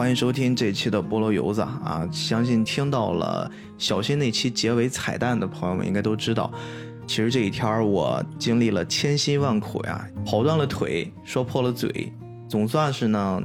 欢迎收听这期的菠萝油子啊！相信听到了小新那期结尾彩蛋的朋友们，应该都知道，其实这一天我经历了千辛万苦呀，跑断了腿，说破了嘴，总算是呢，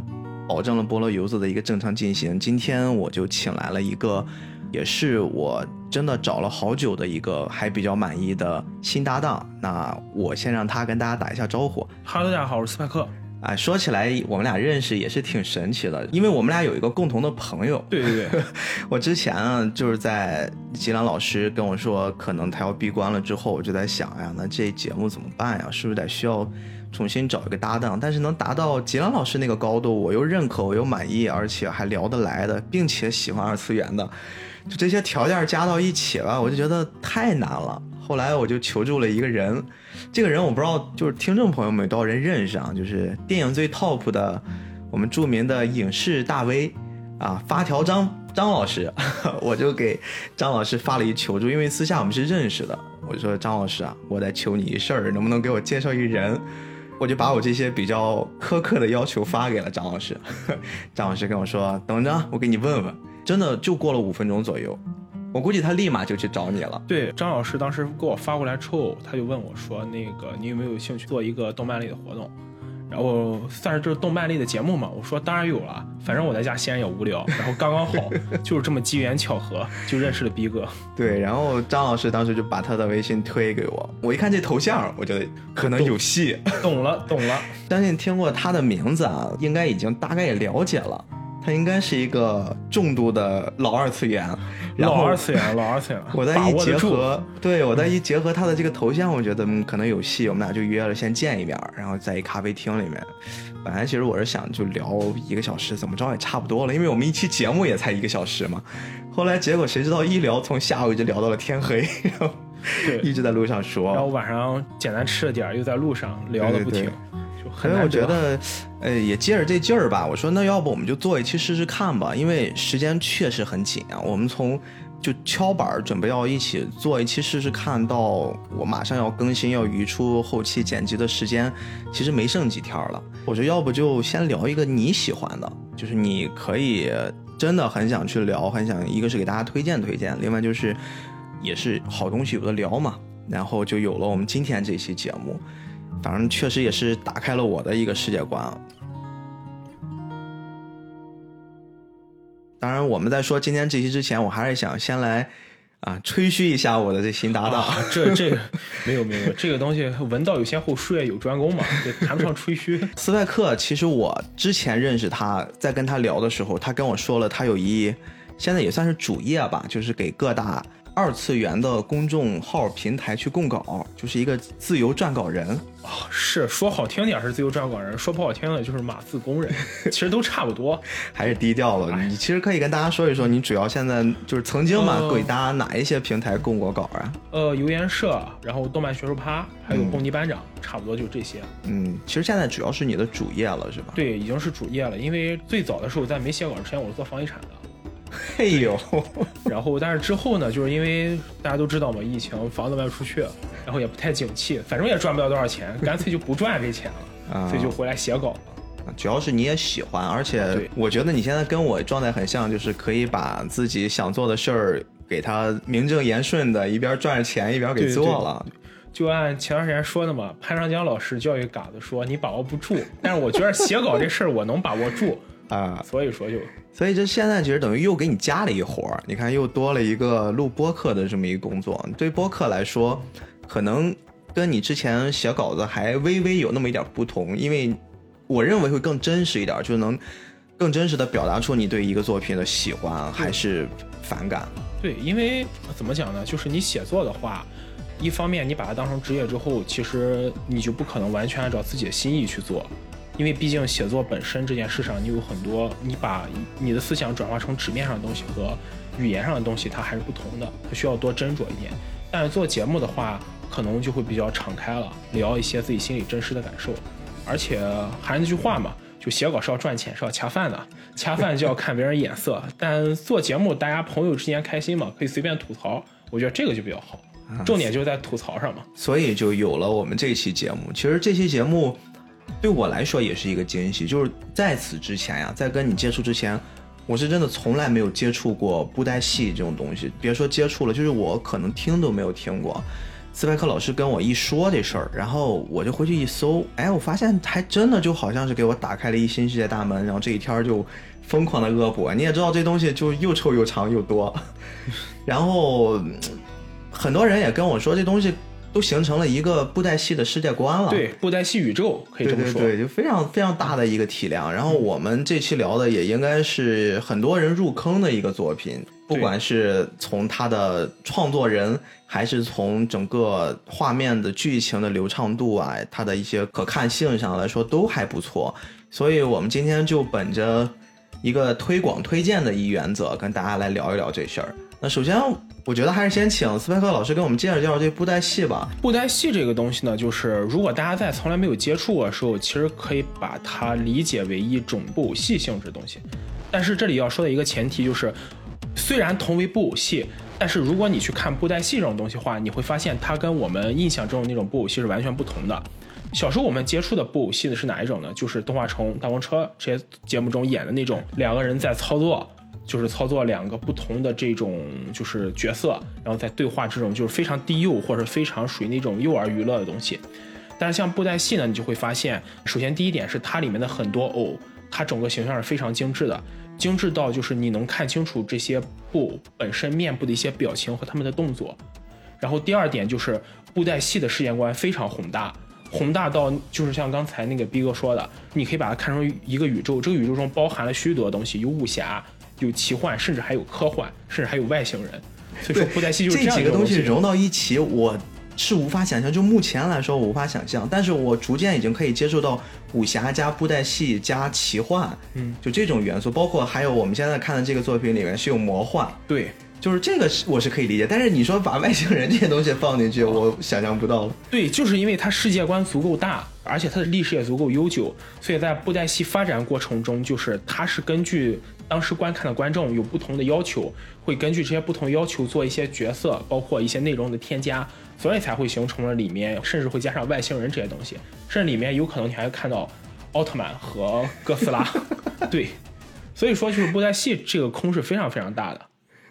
保证了菠萝油子的一个正常进行。今天我就请来了一个，也是我真的找了好久的一个还比较满意的新搭档。那我先让他跟大家打一下招呼。哈喽，大家好，我是斯派克。哎，说起来，我们俩认识也是挺神奇的，因为我们俩有一个共同的朋友。对对对，我之前啊，就是在吉兰老师跟我说可能他要闭关了之后，我就在想哎呀，那这节目怎么办呀？是不是得需要重新找一个搭档？但是能达到吉兰老师那个高度，我又认可，我又满意，而且还聊得来的，并且喜欢二次元的，就这些条件加到一起了，我就觉得太难了。后来我就求助了一个人。这个人我不知道，就是听众朋友们有多少人认识啊？就是电影最 top 的，我们著名的影视大 V 啊，发条张张老师，我就给张老师发了一求助，因为私下我们是认识的。我就说张老师啊，我在求你一事儿，能不能给我介绍一人？我就把我这些比较苛刻的要求发给了张老师。张老师跟我说，等着，我给你问问。真的就过了五分钟左右。我估计他立马就去找你了。对，张老师当时给我发过来之后，他就问我说：“那个，你有没有兴趣做一个动漫类的活动？然后算是就是动漫类的节目嘛？”我说：“当然有了，反正我在家闲也无聊，然后刚刚好，就是这么机缘巧合就认识了逼哥。”对，然后张老师当时就把他的微信推给我，我一看这头像，我觉得可能有戏。懂了，懂了。相信听过他的名字啊，应该已经大概也了解了。他应该是一个重度的老二次元，老二次元，老二次元。我再一结合，对我再一结合他的这个头像，我觉得可能有戏。我们俩就约了先见一面，然后在一咖啡厅里面。本来其实我是想就聊一个小时，怎么着也差不多了，因为我们一期节目也才一个小时嘛。后来结果谁知道一聊从下午一直聊到了天黑，然后一直在路上说。然后晚上简单吃了点，又在路上聊的不停。所以我觉得，呃，也借着这劲儿吧。我说，那要不我们就做一期试试看吧，因为时间确实很紧啊。我们从就敲板准备要一起做一期试试看到我马上要更新要移出后期剪辑的时间，其实没剩几天了。我说，要不就先聊一个你喜欢的，就是你可以真的很想去聊，很想一个是给大家推荐推荐，另外就是也是好东西有的聊嘛。然后就有了我们今天这期节目。反正确实也是打开了我的一个世界观。当然，我们在说今天这期之前，我还是想先来啊吹嘘一下我的这新搭档。这这没有没有，这个东西文道有先后，术业有专攻嘛，谈不上吹嘘。斯派克，其实我之前认识他，在跟他聊的时候，他跟我说了，他有一现在也算是主业吧，就是给各大。二次元的公众号平台去供稿，就是一个自由撰稿人啊。是说好听点是自由撰稿人，说不好听的就是码字工人，其实都差不多，还是低调了。你其实可以跟大家说一说，你主要现在就是曾经嘛，给大家哪一些平台供过稿啊？呃，游研社，然后动漫学术趴，还有蹦迪班长，差不多就这些。嗯，其实现在主要是你的主业了，是吧？对，已经是主业了。因为最早的时候在没写稿之前，我是做房地产的。嘿 呦，然后但是之后呢，就是因为大家都知道嘛，疫情房子卖不出去，然后也不太景气，反正也赚不了多少钱，干脆就不赚这钱了，所以就回来写稿了。主要是你也喜欢，而且我觉得你现在跟我状态很像，就是可以把自己想做的事儿给他名正言顺的，一边赚着钱一边给做了。就按前段时间说的嘛，潘长江老师教育嘎子说你把握不住，但是我觉得写稿这事儿我能把握住。啊，所以说就，所以这现在其实等于又给你加了一活儿，你看又多了一个录播客的这么一个工作。对播客来说，可能跟你之前写稿子还微微有那么一点不同，因为我认为会更真实一点，就能更真实的表达出你对一个作品的喜欢还是反感。对，因为怎么讲呢？就是你写作的话，一方面你把它当成职业之后，其实你就不可能完全按照自己的心意去做。因为毕竟写作本身这件事上，你有很多，你把你的思想转化成纸面上的东西和语言上的东西，它还是不同的，它需要多斟酌一点。但是做节目的话，可能就会比较敞开了，聊一些自己心里真实的感受。而且还是那句话嘛，就写稿是要赚钱，是要恰饭的，恰饭就要看别人眼色。但做节目，大家朋友之间开心嘛，可以随便吐槽，我觉得这个就比较好。重点就是在吐槽上嘛。所以就有了我们这期节目。其实这期节目。对我来说也是一个惊喜。就是在此之前呀，在跟你接触之前，我是真的从来没有接触过布袋戏这种东西。别说接触了，就是我可能听都没有听过。斯派克老师跟我一说这事儿，然后我就回去一搜，哎，我发现还真的就好像是给我打开了一新世界大门，然后这一天就疯狂的恶补。你也知道这东西就又臭又长又多，然后很多人也跟我说这东西都形成了一个布袋戏的世界观了。对，布袋戏宇宙可以这么说。对对对，就非常非常大的一个体量。然后我们这期聊的也应该是很多人入坑的一个作品，不管是从它的创作人。还是从整个画面的剧情的流畅度啊，它的一些可看性上来说都还不错，所以我们今天就本着一个推广推荐的一原则，跟大家来聊一聊这事儿。那首先，我觉得还是先请斯派克老师给我们介绍介绍这布袋戏吧。布袋戏这个东西呢，就是如果大家在从来没有接触过的时候，其实可以把它理解为一种布偶戏性质的东西。但是这里要说的一个前提就是，虽然同为布偶戏。但是如果你去看布袋戏这种东西的话，你会发现它跟我们印象中的那种布偶戏是完全不同的。小时候我们接触的布偶戏的是哪一种呢？就是动画城、大风车这些节目中演的那种两个人在操作，就是操作两个不同的这种就是角色，然后在对话这种就是非常低幼或者非常属于那种幼儿娱乐的东西。但是像布袋戏呢，你就会发现，首先第一点是它里面的很多偶，它整个形象是非常精致的。精致到就是你能看清楚这些布本身面部的一些表情和他们的动作，然后第二点就是布袋戏的世界观非常宏大，宏大到就是像刚才那个逼哥说的，你可以把它看成一个宇宙，这个宇宙中包含了许多东西，有武侠，有奇幻，甚至还有科幻，甚至还有外星人。所以说布袋戏就是这几个东西融到一起，我。是无法想象，就目前来说我无法想象，但是我逐渐已经可以接受到武侠加布袋戏加奇幻，嗯，就这种元素，包括还有我们现在看的这个作品里面是有魔幻，对，就是这个是我是可以理解，但是你说把外星人这些东西放进去，我想象不到了。对，就是因为它世界观足够大，而且它的历史也足够悠久，所以在布袋戏发展过程中，就是它是根据当时观看的观众有不同的要求，会根据这些不同要求做一些角色，包括一些内容的添加。所以才会形成了里面，甚至会加上外星人这些东西，甚至里面有可能你还会看到奥特曼和哥斯拉。对，所以说就是布袋戏这个空是非常非常大的。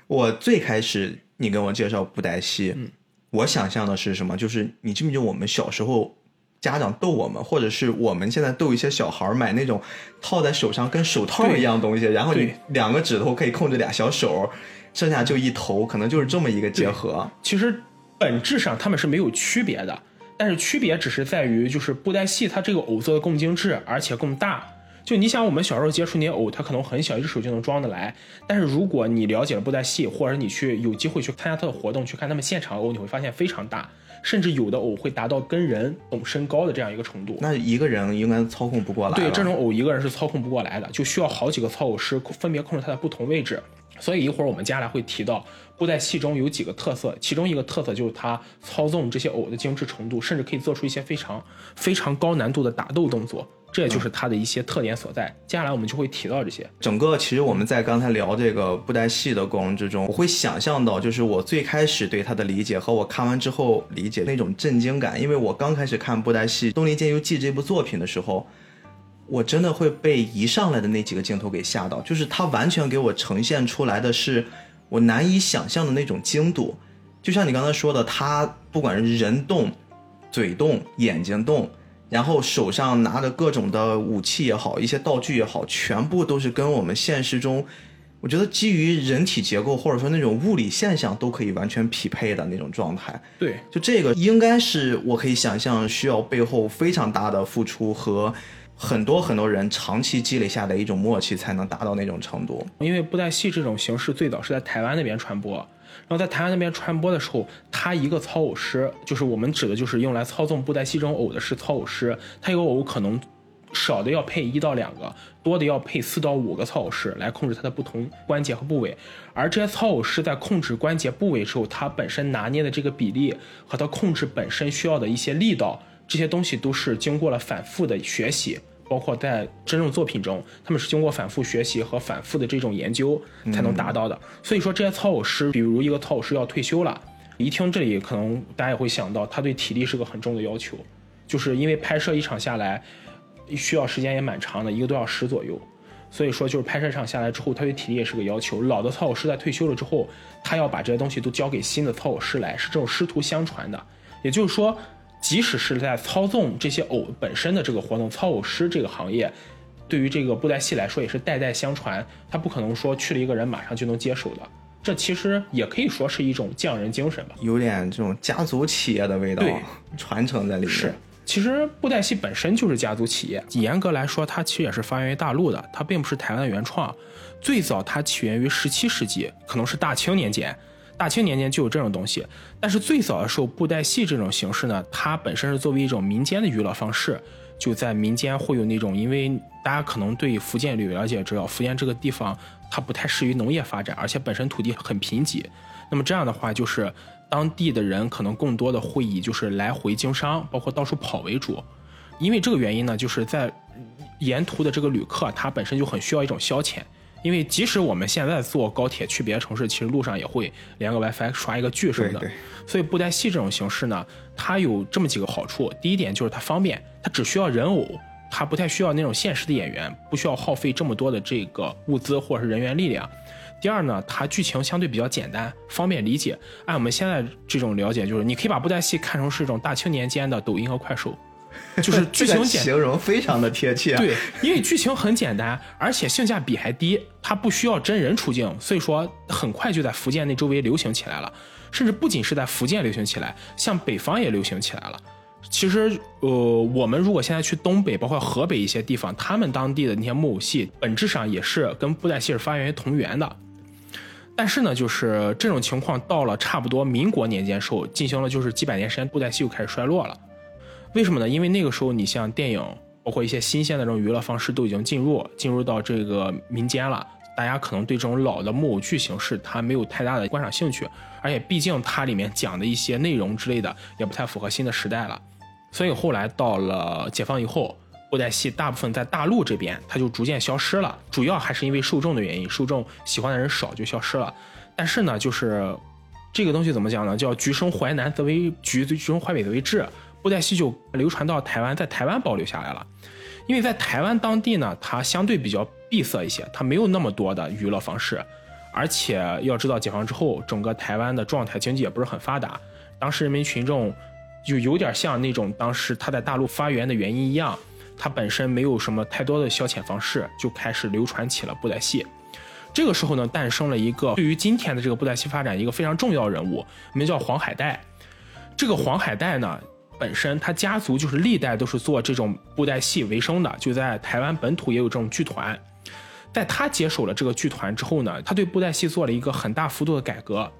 我最开始你跟我介绍布袋戏，嗯，我想象的是什么？就是你记不记得我们小时候家长逗我们，或者是我们现在逗一些小孩买那种套在手上跟手套一样东西，然后你两个指头可以控制俩小手，剩下就一头，可能就是这么一个结合。其实。本质上他们是没有区别的，但是区别只是在于，就是布袋戏它这个偶做的更精致，而且更大。就你想，我们小时候接触那些偶，它可能很小，一只手就能装得来。但是如果你了解了布袋戏，或者你去有机会去参加它的活动，去看他们现场偶，你会发现非常大，甚至有的偶会达到跟人偶身高的这样一个程度。那一个人应该操控不过来。对，这种偶一个人是操控不过来的，就需要好几个操偶师分别控制它的不同位置。所以一会儿我们接下来会提到。布袋戏中有几个特色，其中一个特色就是它操纵这些偶的精致程度，甚至可以做出一些非常非常高难度的打斗动作，这也就是它的一些特点所在。接下来我们就会提到这些。整个其实我们在刚才聊这个布袋戏的过程之中，我会想象到，就是我最开始对它的理解和我看完之后理解那种震惊感。因为我刚开始看布袋戏《东林剑游记》这部作品的时候，我真的会被一上来的那几个镜头给吓到，就是它完全给我呈现出来的是。我难以想象的那种精度，就像你刚才说的，他不管是人动、嘴动、眼睛动，然后手上拿着各种的武器也好，一些道具也好，全部都是跟我们现实中，我觉得基于人体结构或者说那种物理现象都可以完全匹配的那种状态。对，就这个应该是我可以想象需要背后非常大的付出和。很多很多人长期积累下的一种默契，才能达到那种程度。因为布袋戏这种形式最早是在台湾那边传播，然后在台湾那边传播的时候，他一个操偶师，就是我们指的就是用来操纵布袋戏这种偶的是操偶师，他一个偶可能少的要配一到两个，多的要配四到五个操偶师来控制它的不同关节和部位。而这些操偶师在控制关节部位时候，他本身拿捏的这个比例和他控制本身需要的一些力道。这些东西都是经过了反复的学习，包括在真正作品中，他们是经过反复学习和反复的这种研究才能达到的。所以说，这些操偶师，比如一个操偶师要退休了，一听这里，可能大家也会想到，他对体力是个很重的要求，就是因为拍摄一场下来，需要时间也蛮长的，一个多小时左右。所以说，就是拍摄场下来之后，他对体力也是个要求。老的操偶师在退休了之后，他要把这些东西都交给新的操偶师来，是这种师徒相传的。也就是说，即使是在操纵这些偶本身的这个活动，操偶师这个行业，对于这个布袋戏来说也是代代相传，他不可能说去了一个人马上就能接手的。这其实也可以说是一种匠人精神吧，有点这种家族企业的味道，传承在里面。是。其实布袋戏本身就是家族企业，严格来说，它其实也是发源于大陆的，它并不是台湾的原创。最早它起源于十七世纪，可能是大清年间，大清年间就有这种东西。但是最早的时候，布袋戏这种形式呢，它本身是作为一种民间的娱乐方式，就在民间会有那种，因为大家可能对福建旅了解，知道福建这个地方它不太适于农业发展，而且本身土地很贫瘠，那么这样的话就是。当地的人可能更多的会以就是来回经商，包括到处跑为主，因为这个原因呢，就是在沿途的这个旅客他本身就很需要一种消遣，因为即使我们现在坐高铁去别的城市，其实路上也会连个 WiFi 刷一个剧什么的。所以布袋戏这种形式呢，它有这么几个好处。第一点就是它方便，它只需要人偶，它不太需要那种现实的演员，不需要耗费这么多的这个物资或者是人员力量。第二呢，它剧情相对比较简单，方便理解。按我们现在这种了解，就是你可以把布袋戏看成是一种大青年间的抖音和快手，就是 剧情简，形容非常的贴切。对，因为剧情很简单，而且性价比还低，它不需要真人出镜，所以说很快就在福建那周围流行起来了。甚至不仅是在福建流行起来，像北方也流行起来了。其实，呃，我们如果现在去东北，包括河北一些地方，他们当地的那些木偶戏，本质上也是跟布袋戏是发源于同源的。但是呢，就是这种情况到了差不多民国年间时候，进行了就是几百年时间，布袋戏又开始衰落了。为什么呢？因为那个时候你像电影，包括一些新鲜的这种娱乐方式都已经进入进入到这个民间了，大家可能对这种老的木偶剧形式它没有太大的观赏兴趣，而且毕竟它里面讲的一些内容之类的也不太符合新的时代了。所以后来到了解放以后。布袋戏大部分在大陆这边，它就逐渐消失了，主要还是因为受众的原因，受众喜欢的人少就消失了。但是呢，就是这个东西怎么讲呢？叫“橘生淮南则为橘，橘生淮北则为枳”。布袋戏就流传到台湾，在台湾保留下来了。因为在台湾当地呢，它相对比较闭塞一些，它没有那么多的娱乐方式，而且要知道解放之后，整个台湾的状态经济也不是很发达，当时人民群众就有点像那种当时他在大陆发源的原因一样。它本身没有什么太多的消遣方式，就开始流传起了布袋戏。这个时候呢，诞生了一个对于今天的这个布袋戏发展一个非常重要人物，名叫黄海岱。这个黄海岱呢，本身他家族就是历代都是做这种布袋戏为生的，就在台湾本土也有这种剧团。在他接手了这个剧团之后呢，他对布袋戏做了一个很大幅度的改革，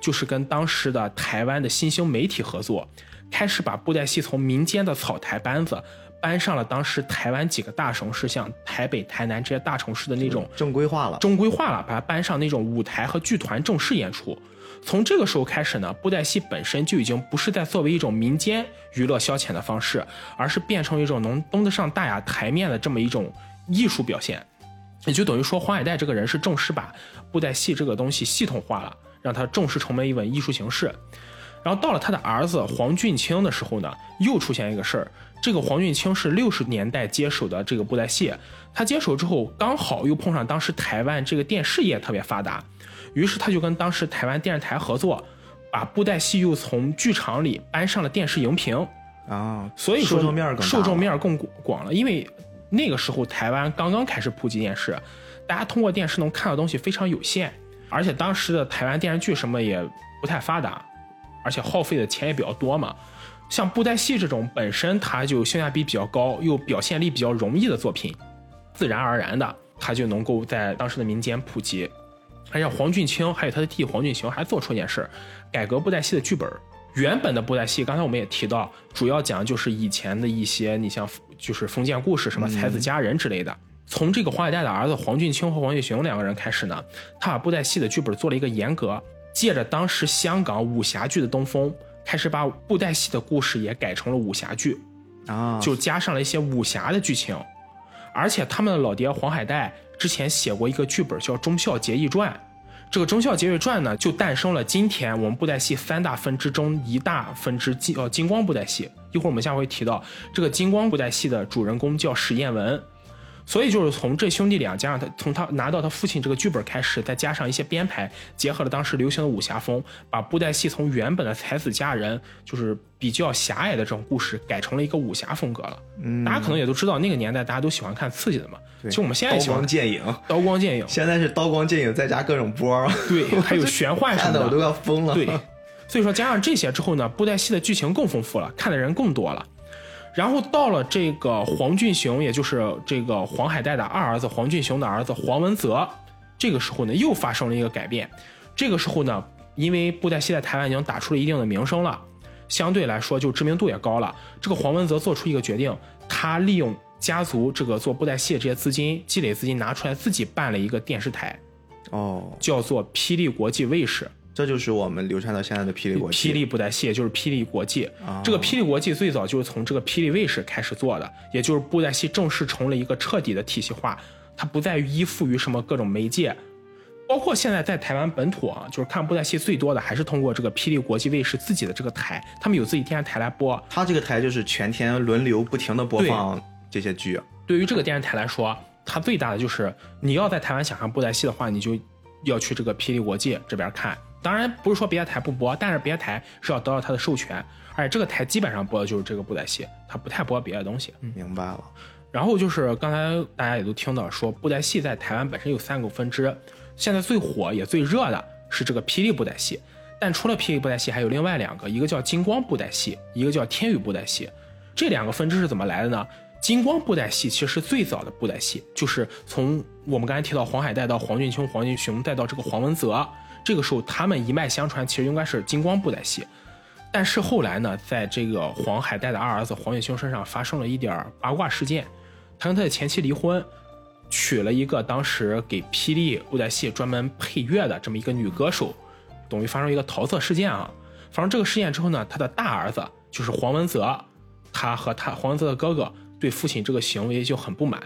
就是跟当时的台湾的新兴媒体合作，开始把布袋戏从民间的草台班子。搬上了当时台湾几个大城市，像台北、台南这些大城市的那种正规化了，正规化了，把它搬上那种舞台和剧团正式演出。从这个时候开始呢，布袋戏本身就已经不是在作为一种民间娱乐消遣的方式，而是变成一种能登得上大雅台面的这么一种艺术表现。也就等于说，黄海岱这个人是正式把布袋戏这个东西系统化了，让它正式成为一门艺术形式。然后到了他的儿子黄俊清的时候呢，又出现一个事儿。这个黄俊清是六十年代接手的这个布袋戏，他接手之后刚好又碰上当时台湾这个电视业特别发达，于是他就跟当时台湾电视台合作，把布袋戏又从剧场里搬上了电视荧屏啊，所以说受众面更受众面更广了。因为那个时候台湾刚刚开始普及电视，大家通过电视能看到东西非常有限，而且当时的台湾电视剧什么也不太发达，而且耗费的钱也比较多嘛。像布袋戏这种本身它就性价比比较高，又表现力比较容易的作品，自然而然的它就能够在当时的民间普及。而且黄俊清还有他的弟弟黄俊雄还做出一件事儿，改革布袋戏的剧本。原本的布袋戏，刚才我们也提到，主要讲就是以前的一些，你像就是封建故事，什么才子佳人之类的。从这个黄海岱的儿子黄俊清和黄俊雄两个人开始呢，他把布袋戏的剧本做了一个严格，借着当时香港武侠剧的东风。开始把布袋戏的故事也改成了武侠剧，啊，就加上了一些武侠的剧情，而且他们的老爹黄海岱之前写过一个剧本叫《忠孝节义传》，这个《忠孝节义传》呢，就诞生了今天我们布袋戏三大分支中一大分支金呃金光布袋戏。一会儿我们下回提到这个金光布袋戏的主人公叫史彦文。所以就是从这兄弟俩加上他从他拿到他父亲这个剧本开始，再加上一些编排，结合了当时流行的武侠风，把布袋戏从原本的才子佳人就是比较狭隘的这种故事，改成了一个武侠风格了。嗯，大家可能也都知道，那个年代大家都喜欢看刺激的嘛。对其实我们现在喜欢光剑影，刀光剑影，现在是刀光剑影再加各种波儿，对，还有玄幻什么的 看的我都。要疯了。对，所以说加上这些之后呢，布袋戏的剧情更丰富了，看的人更多了。然后到了这个黄俊雄，也就是这个黄海带的二儿子黄俊雄的儿子黄文泽，这个时候呢又发生了一个改变。这个时候呢，因为布袋戏在台湾已经打出了一定的名声了，相对来说就知名度也高了。这个黄文泽做出一个决定，他利用家族这个做布袋戏这些资金积累资金拿出来，自己办了一个电视台，哦，叫做霹雳国际卫视。这就是我们流传到现在的霹雳国际。霹雳布袋戏，就是霹雳国际。啊这个霹雳国际最早就是从这个霹雳卫视开始做的，也就是布袋戏正式成了一个彻底的体系化，它不再依附于什么各种媒介。包括现在在台湾本土啊，就是看布袋戏最多的还是通过这个霹雳国际卫视自己的这个台，他们有自己电视台来播。它这个台就是全天轮流不停的播放这些剧。对于这个电视台来说，它最大的就是你要在台湾想看布袋戏的话，你就要去这个霹雳国际这边看。当然不是说别的台不播，但是别的台是要得到它的授权，而且这个台基本上播的就是这个布袋戏，它不太播别的东西。明白了。然后就是刚才大家也都听到说，布袋戏在台湾本身有三个分支，现在最火也最热的是这个霹雳布袋戏，但除了霹雳布袋戏，还有另外两个，一个叫金光布袋戏，一个叫天宇布袋戏。这两个分支是怎么来的呢？金光布袋戏其实是最早的布袋戏，就是从我们刚才提到黄海岱到黄俊雄、黄俊雄再到这个黄文泽，这个时候他们一脉相传，其实应该是金光布袋戏。但是后来呢，在这个黄海岱的二儿子黄俊雄身上发生了一点八卦事件，他跟他的前妻离婚，娶了一个当时给霹雳布袋戏专门配乐的这么一个女歌手，等于发生一个桃色事件啊。发生这个事件之后呢，他的大儿子就是黄文泽，他和他黄文泽的哥哥对父亲这个行为就很不满，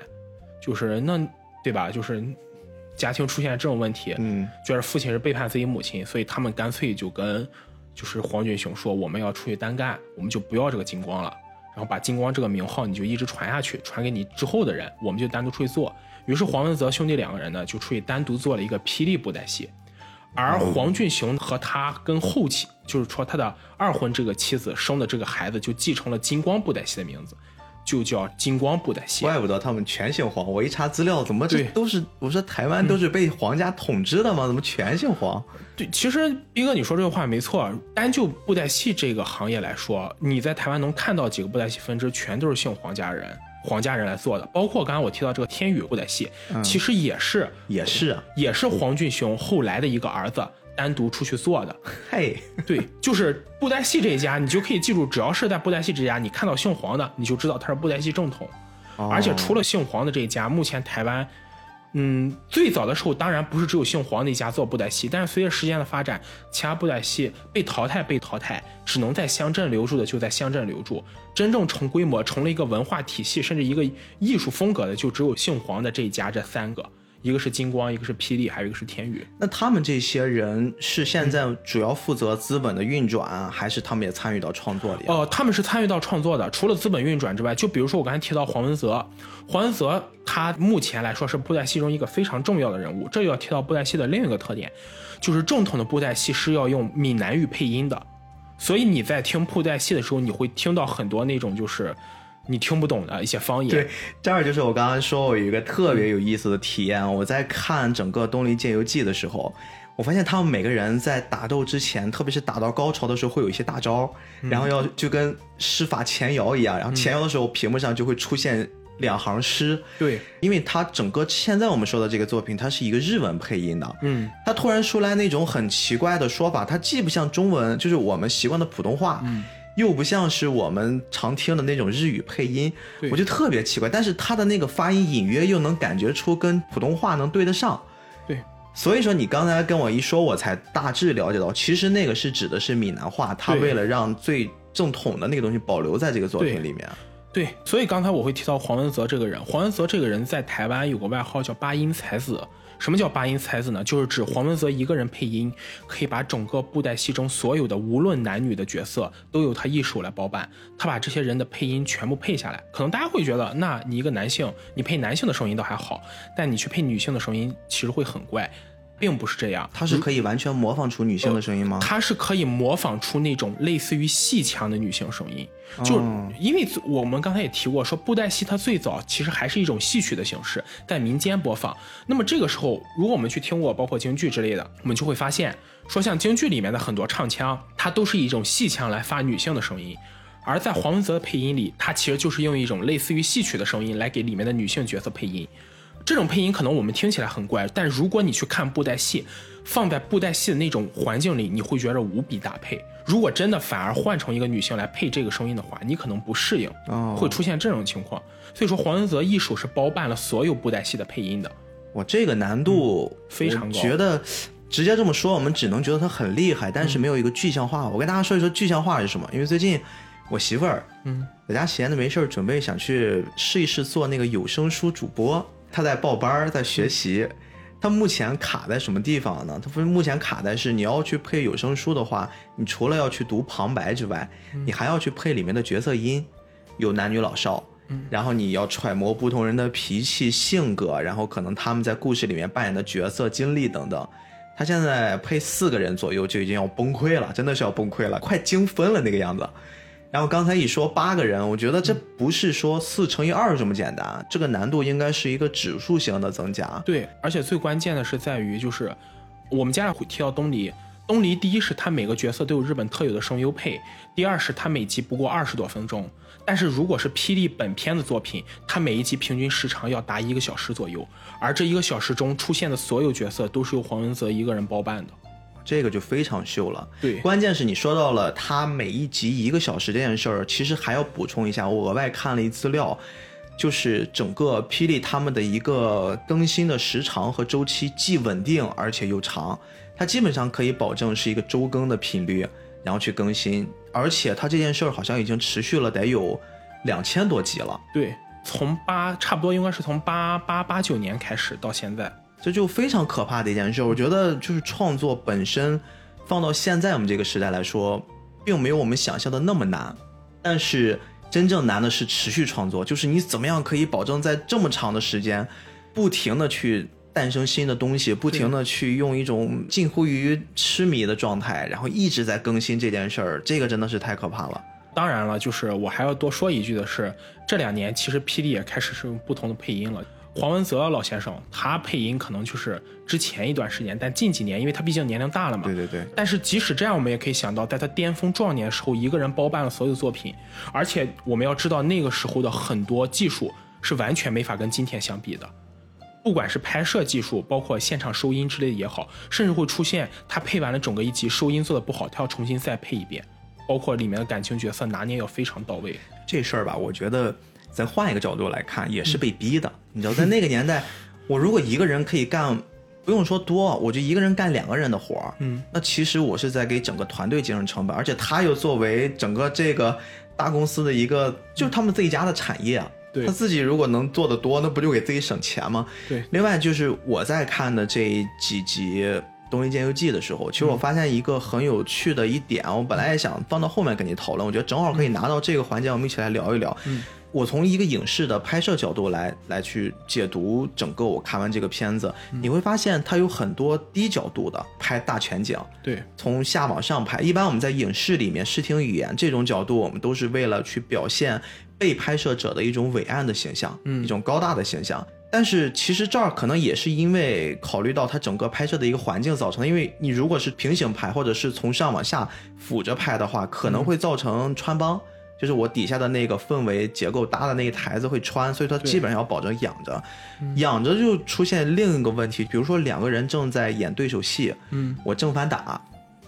就是那对吧？就是家庭出现这种问题，嗯，觉得父亲是背叛自己母亲，所以他们干脆就跟就是黄俊雄说，我们要出去单干，我们就不要这个金光了，然后把金光这个名号你就一直传下去，传给你之后的人，我们就单独出去做。于是黄文泽兄弟两个人呢，就出去单独做了一个霹雳布袋戏，而黄俊雄和他跟后妻，就是说他的二婚这个妻子生的这个孩子，就继承了金光布袋戏的名字，就叫金光布袋戏。怪不得他们全姓黄。我一查资料，怎么这对都是？我说台湾都是被皇家统治的吗？怎么全姓黄？对，其实斌哥你说这个话没错。单就布袋戏这个行业来说，你在台湾能看到几个布袋戏分支，全都是姓黄家人，黄家人来做的。包括刚刚我提到这个天宇布袋戏，其实也是也是啊，也是黄俊雄后来的一个儿子单独出去做的。嘿，对，就是布袋戏这一家，你就可以记住，只要是在布袋戏这家，你看到姓黄的，你就知道他是布袋戏正统。哦而且除了姓黄的这一家，目前台湾，嗯，最早的时候当然不是只有姓黄的一家做布袋戏，但是随着时间的发展，其他布袋戏被淘汰被淘汰，只能在乡镇留住的就在乡镇留住，真正成规模成了一个文化体系，甚至一个艺术风格的，就只有姓黄的这一家这三个，一个是金光，一个是霹雳，还有一个是天宇。那他们这些人是现在主要负责资本的运转，还是他们也参与到创作里？啊哦、他们是参与到创作的。除了资本运转之外，就比如说我刚才提到黄文泽，黄文泽他目前来说是布袋戏中一个非常重要的人物。这又要提到布袋戏的另一个特点，就是正统的布袋戏是要用闽南语配音的，所以你在听布袋戏的时候，你会听到很多那种就是你听不懂的一些方言。对，这儿就是我刚刚说，我有一个特别有意思的体验。我在看整个《东离剑游记》的时候，我发现他们每个人在打斗之前，特别是打到高潮的时候，会有一些大招，然后要就跟施法前摇一样，然后前摇的时候，屏幕上就会出现两行诗。对，因为它整个现在我们说的这个作品，它是一个日文配音的，嗯，它突然出来那种很奇怪的说法，它既不像中文，就是我们习惯的普通话，嗯又不像是我们常听的那种日语配音，对我就特别奇怪。但是他的那个发音隐约又能感觉出跟普通话能对得上，对，所以说你刚才跟我一说，我才大致了解到，其实那个是指的是闽南话，他为了让最正统的那个东西保留在这个作品里面。对，所以刚才我会提到黄文泽这个人。黄文泽这个人在台湾有个外号叫八音才子。什么叫八音才子呢？就是指黄文泽一个人配音，可以把整个布袋戏中所有的无论男女的角色都由他一手来包办。他把这些人的配音全部配下来。可能大家会觉得，那你一个男性，你配男性的声音倒还好，但你去配女性的声音，其实会很怪。并不是这样，它是可以完全模仿出女性的声音吗？它是可以模仿出那种类似于戏腔的女性声音，就因为我们刚才也提过，说布袋戏它最早其实还是一种戏曲的形式，在民间播放。那么这个时候，如果我们去听过包括京剧之类的，我们就会发现，说像京剧里面的很多唱腔，它都是以一种戏腔来发女性的声音，而在黄文泽的配音里，他其实就是用一种类似于戏曲的声音来给里面的女性角色配音。这种配音可能我们听起来很怪，但如果你去看布袋戏，放在布袋戏的那种环境里，你会觉得无比搭配。如果真的反而换成一个女性来配这个声音的话，你可能不适应，会出现这种情况。所以说，黄文泽一手是包办了所有布袋戏的配音的。我，这个难度非常高。觉得直接这么说，我们只能觉得他很厉害，但是没有一个具象化。我跟大家说一说具象化是什么，因为最近我媳妇儿嗯在家闲着没事儿，准备想去试一试做那个有声书主播。他在报班，在学习。他目前卡在什么地方呢？他目前卡在是你要去配有声书的话，你除了要去读旁白之外，你还要去配里面的角色音，有男女老少。然后你要揣摩不同人的脾气性格，然后可能他们在故事里面扮演的角色经历等等。他现在配四个人左右就已经要崩溃了，真的是要崩溃了，快精分了那个样子。然后刚才一说八个人，我觉得这不是说四乘以二这么简单，这个难度应该是一个指数型的增加。对，而且最关键的是在于，就是我们接下来会提到东篱，东篱第一是他每个角色都有日本特有的声优配，第二是他每集不过二十多分钟，但是如果是霹雳本片的作品，他每一集平均时长要达一个小时左右，而这一个小时中出现的所有角色都是由黄文泽一个人包办的。这个就非常秀了，对，关键是你说到了它每一集一个小时这件事儿，其实还要补充一下，我额外看了一资料，就是整个霹雳他们的一个更新的时长和周期既稳定而且又长，它基本上可以保证是一个周更的频率，然后去更新，而且它这件事儿好像已经持续了得有两千多集了，对，从八差不多应该是从八八八九年开始到现在。这就非常可怕的一件事，我觉得就是创作本身，放到现在我们这个时代来说，并没有我们想象的那么难。但是真正难的是持续创作，就是你怎么样可以保证在这么长的时间，不停的去诞生新的东西，不停的去用一种近乎于痴迷的状态，然后一直在更新这件事儿，这个真的是太可怕了。当然了，就是我还要多说一句的是，这两年其实霹雳也开始是用不同的配音了。黄文泽老先生，他配音可能就是之前一段时间，但近几年，因为他毕竟年龄大了嘛。对对对。但是即使这样，我们也可以想到，在他巅峰壮年的时候，一个人包办了所有作品，而且我们要知道，那个时候的很多技术是完全没法跟今天相比的，不管是拍摄技术，包括现场收音之类的也好，甚至会出现他配完了整个一集，收音做的不好，他要重新再配一遍，包括里面的感情角色拿捏要非常到位。这事儿吧，我觉得。咱换一个角度来看，也是被逼的。你知道，在那个年代，我如果一个人可以干，不用说多，我就一个人干两个人的活儿，嗯，那其实我是在给整个团队节省成本，而且他又作为整个这个大公司的一个，就是他们自己家的产业啊。对，他自己如果能做得多，那不就给自己省钱吗？对。另外就是我在看的这几集《东京剑游记》的时候，其实我发现一个很有趣的一点，我本来也想放到后面跟你讨论，我觉得正好可以拿到这个环节，我们一起来聊一聊。嗯。我从一个影视的拍摄角度来来去解读整个我看完这个片子，你会发现它有很多低角度的拍大全景，对，从下往上拍。一般我们在影视里面视听语言这种角度，我们都是为了去表现被拍摄者的一种伟岸的形象，嗯，一种高大的形象。但是其实这儿可能也是因为考虑到它整个拍摄的一个环境造成的，因为你如果是平行拍或者是从上往下俯着拍的话，可能会造成穿帮。就是我底下的那个氛围结构搭的那个台子会穿，所以它基本上要保证仰着，仰着就出现另一个问题，比如说两个人正在演对手戏，嗯，我正反打，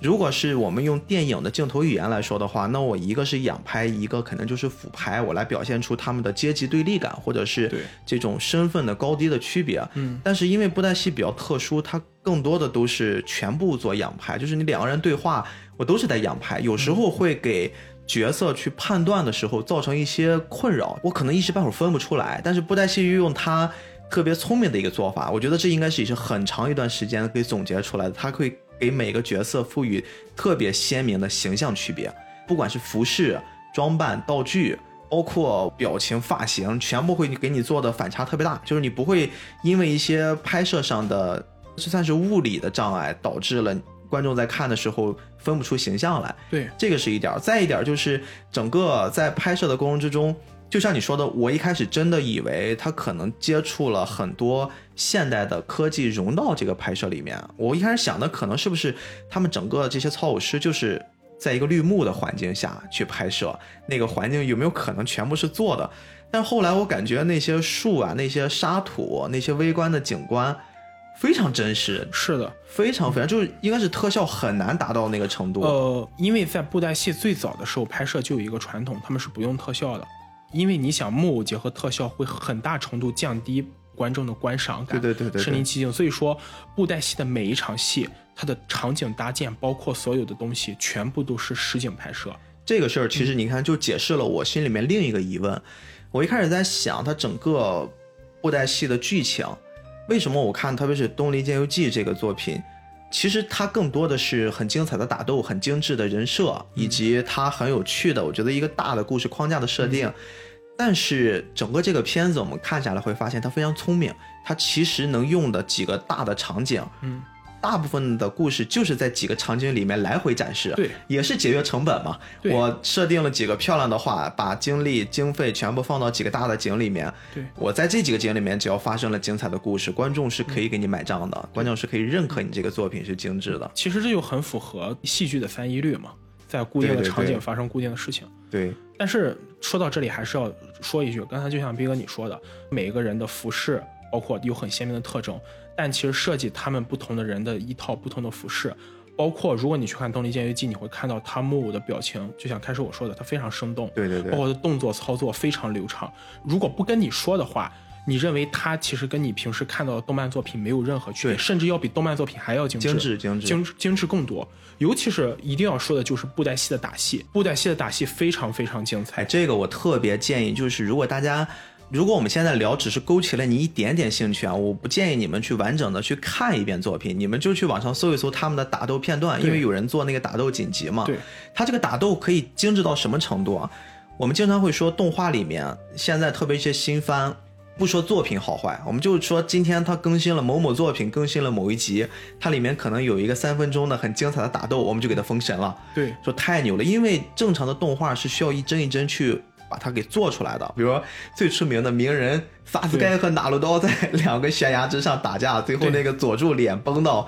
如果是我们用电影的镜头语言来说的话，那我一个是仰拍，一个可能就是俯拍，我来表现出他们的阶级对立感，或者是这种身份的高低的区别。嗯，但是因为布袋戏比较特殊，它更多的都是全部做仰拍，就是你两个人对话，我都是在仰拍，有时候会给。角色去判断的时候造成一些困扰，我可能一时半会儿分不出来。但是布袋戏运用它特别聪明的一个做法，我觉得这应该是也是很长一段时间可以总结出来的。它会给每个角色赋予特别鲜明的形象区别，不管是服饰、装扮、道具。包括表情、发型，全部会给你做的反差特别大，就是你不会因为一些拍摄上的，就算是物理的障碍，导致了观众在看的时候分不出形象来。对，这个是一点。再一点就是整个在拍摄的过程之中，就像你说的，我一开始真的以为他可能接触了很多现代的科技融到这个拍摄里面。我一开始想的可能是不是他们整个这些操偶师就是。在一个绿幕的环境下去拍摄，那个环境有没有可能全部是做的？但后来我感觉那些树啊、那些沙土、那些微观的景观非常真实。是的，非常非常，就是应该是特效很难达到那个程度。呃，因为在布袋戏最早的时候拍摄就有一个传统，他们是不用特效的，因为你想木偶结合特效会很大程度降低观众的观赏感，对对对对，身临其境。所以说布袋戏的每一场戏。它的场景搭建，包括所有的东西，全部都是实景拍摄。这个事儿其实你看，就解释了我心里面另一个疑问。我一开始在想，它整个布袋戏的剧情，为什么我看，特别是《东篱剑游记》这个作品，其实它更多的是很精彩的打斗，很精致的人设，以及它很有趣的，我觉得一个大的故事框架的设定。但是整个这个片子，我们看下来会发现，它非常聪明，它其实能用的几个大的场景，嗯。大部分的故事就是在几个场景里面来回展示，对，也是节约成本嘛。我设定了几个漂亮的画，把精力经费全部放到几个大的景里面。对，我在这几个景里面，只要发生了精彩的故事，观众是可以给你买账的，观众是可以认可你这个作品是精致的。其实这就很符合戏剧的翻译律嘛，在固定的场景发生固定的事情。对。但是说到这里，还是要说一句，刚才就像斌哥你说的，每一个人的服饰，包括有很鲜明的特征。但其实设计他们不同的人的一套不同的服饰，包括如果你去看《东离剑游记》，你会看到他木偶的表情，就像开始我说的，他非常生动，对对对，包括动作操作非常流畅。如果不跟你说的话，你认为他其实跟你平时看到的动漫作品没有任何区别，甚至要比动漫作品还要精致，精致，精致，精致更多。尤其是一定要说的就是布袋戏的打戏，布袋戏的打戏非常非常精彩。这个我特别建议，就是如果大家。如果我们现在聊只是勾起了你一点点兴趣啊，我不建议你们去完整的去看一遍作品，你们就去网上搜一搜他们的打斗片段，因为有人做那个打斗剪辑嘛。对，他这个打斗可以精致到什么程度啊？我们经常会说动画里面现在特别一些新番，不说作品好坏，我们就说今天他更新了某某作品，更新了某一集，它里面可能有一个三分钟的很精彩的打斗，我们就给它封神了。对，说太牛了，因为正常的动画是需要一帧一帧去。把它给做出来的，比如说最出名的名人萨斯盖和拿鲁刀在两个悬崖之上打架，最后那个佐助脸崩到，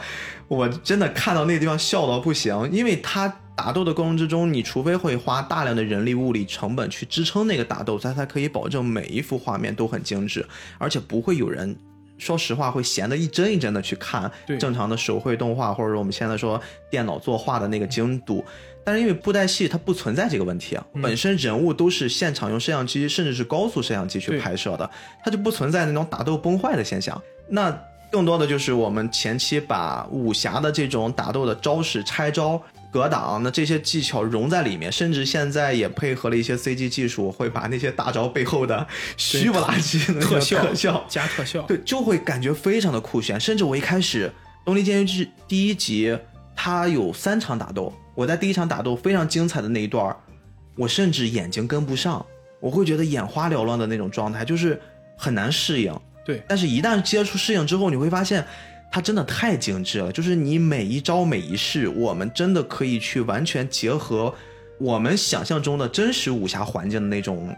我真的看到那地方笑到不行，因为他打斗的过程之中，你除非会花大量的人力物力成本去支撑那个打斗，他才可以保证每一幅画面都很精致，而且不会有人。说实话，会闲得一帧一帧的去看正常的手绘动画，或者说我们现在说电脑作画的那个精度。但是因为布袋戏它不存在这个问题啊，本身人物都是现场用摄像机，甚至是高速摄像机去拍摄的，它就不存在那种打斗崩坏的现象。那更多的就是我们前期把武侠的这种打斗的招式拆招。格挡，那这些技巧融在里面，甚至现在也配合了一些 CG 技术，会把那些大招背后的虚不拉几的特效特效加特效，对，就会感觉非常的酷炫。甚至我一开始《东离剑游记》第一集，它有三场打斗，我在第一场打斗非常精彩的那一段，我甚至眼睛跟不上，我会觉得眼花缭乱的那种状态，就是很难适应。对，但是一旦接触适应之后，你会发现。它真的太精致了，就是你每一招每一式，我们真的可以去完全结合我们想象中的真实武侠环境的那种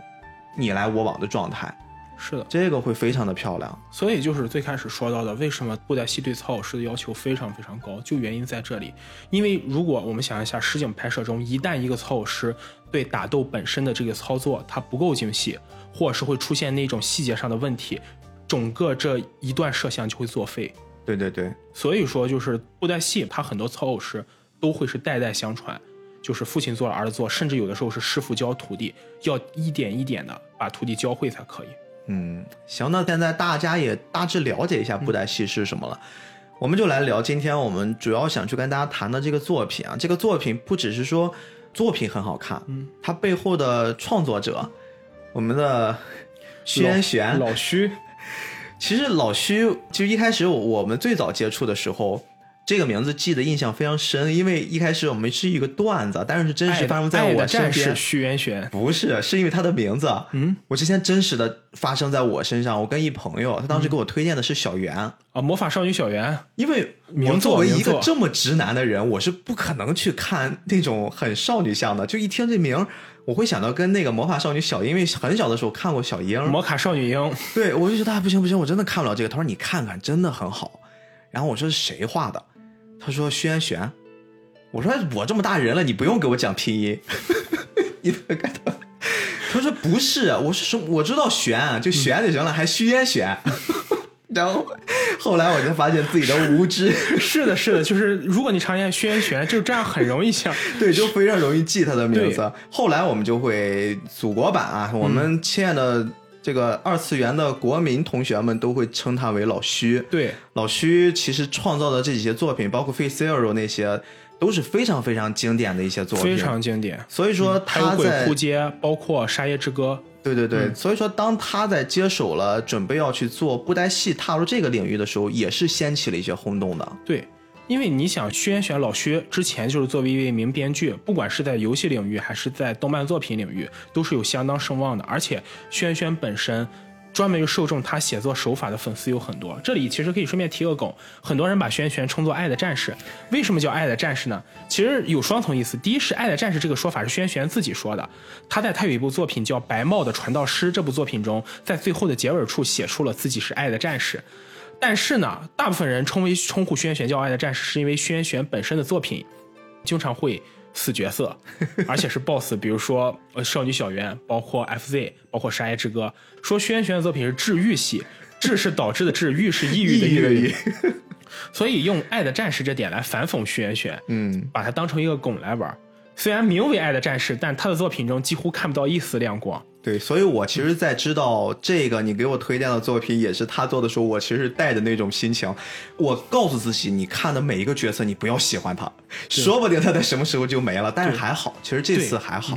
你来我往的状态。是的，这个会非常的漂亮。所以就是最开始说到的，为什么布袋戏对操偶师的要求非常非常高，就原因在这里。因为如果我们想一下实景拍摄中，一旦一个操偶师对打斗本身的这个操作它不够精细，或者是会出现那种细节上的问题，整个这一段摄像就会作废。对对对，所以说就是布袋戏，它很多操偶师都会是代代相传，就是父亲做了儿子做，甚至有的时候是师傅教徒弟，要一点一点的把徒弟教会才可以。嗯，行，那现在大家也大致了解一下布袋戏是什么了，我们就来聊今天我们主要想去跟大家谈的这个作品啊。这个作品不只是说作品很好看，嗯，它背后的创作者，我们的徐渊玄老徐，其实老徐就一开始我们最早接触的时候。这个名字记得印象非常深，因为一开始我们是一个段子，但是真实发生在我身边。徐元玄不是，是因为他的名字。嗯，我之前真实的发生在我身上。我跟一朋友，他当时给我推荐的是小圆啊，魔法少女小圆。因为我作为一个这么直男的人，我是不可能去看那种很少女向的。就一听这名，我会想到跟那个魔法少女小樱，因为很小的时候看过小樱。魔卡少女樱。对，我就觉得不行不行，我真的看不了这个。他说你看看，真的很好。然后我说是谁画的？他说：“轩轩，我说我这么大人了，你不用给我讲拼音。你他说不是，我是说我知道玄就玄就行了，还轩轩。然后 后来我就发现自己的无知。是的，是的，就是如果你常见轩轩，就这样很容易想，对，就非常容易记他的名字。后来我们就会祖国版啊，我们亲爱的。”这个二次元的国民同学们都会称他为老徐。对，老徐其实创造的这几些作品，包括《Face Zero》那些，都是非常非常经典的一些作品，非常经典。所以说他在《鬼街》，包括《沙耶之歌》。对对对，所以说当他在接手了，准备要去做布袋戏，踏入这个领域的时候，也是掀起了一些轰动的。对。因为你想，薛元玄老薛之前就是作为一位名编剧，不管是在游戏领域还是在动漫作品领域，都是有相当声望的。而且轩轩本身专门受众他写作手法的粉丝有很多。这里其实可以顺便提个梗，很多人把薛元玄称作“爱的战士”，为什么叫“爱的战士”呢？其实有双层意思。第一是“爱的战士”这个说法是薛元玄自己说的，他在他有一部作品叫《白帽的传道师》这部作品中，在最后的结尾处写出了自己是爱的战士。但是呢，大部分人称为称呼轩辕玄叫爱的战士，是因为轩辕玄本身的作品经常会死角色，而且是 BOSS，比如说呃少女小圆，包括 FZ，包括沙耶之歌。说轩辕玄的作品是治愈系，治是导致的治，愈是抑郁的抑郁，所以用爱的战士这点来反讽轩辕玄，嗯，把它当成一个梗来玩。虽然名为爱的战士，但他的作品中几乎看不到一丝亮光。对，所以我其实，在知道这个你给我推荐的作品也是他做的时候，我其实带着那种心情，我告诉自己，你看的每一个角色，你不要喜欢他，说不定他在什么时候就没了。但是还好，其实这次还好。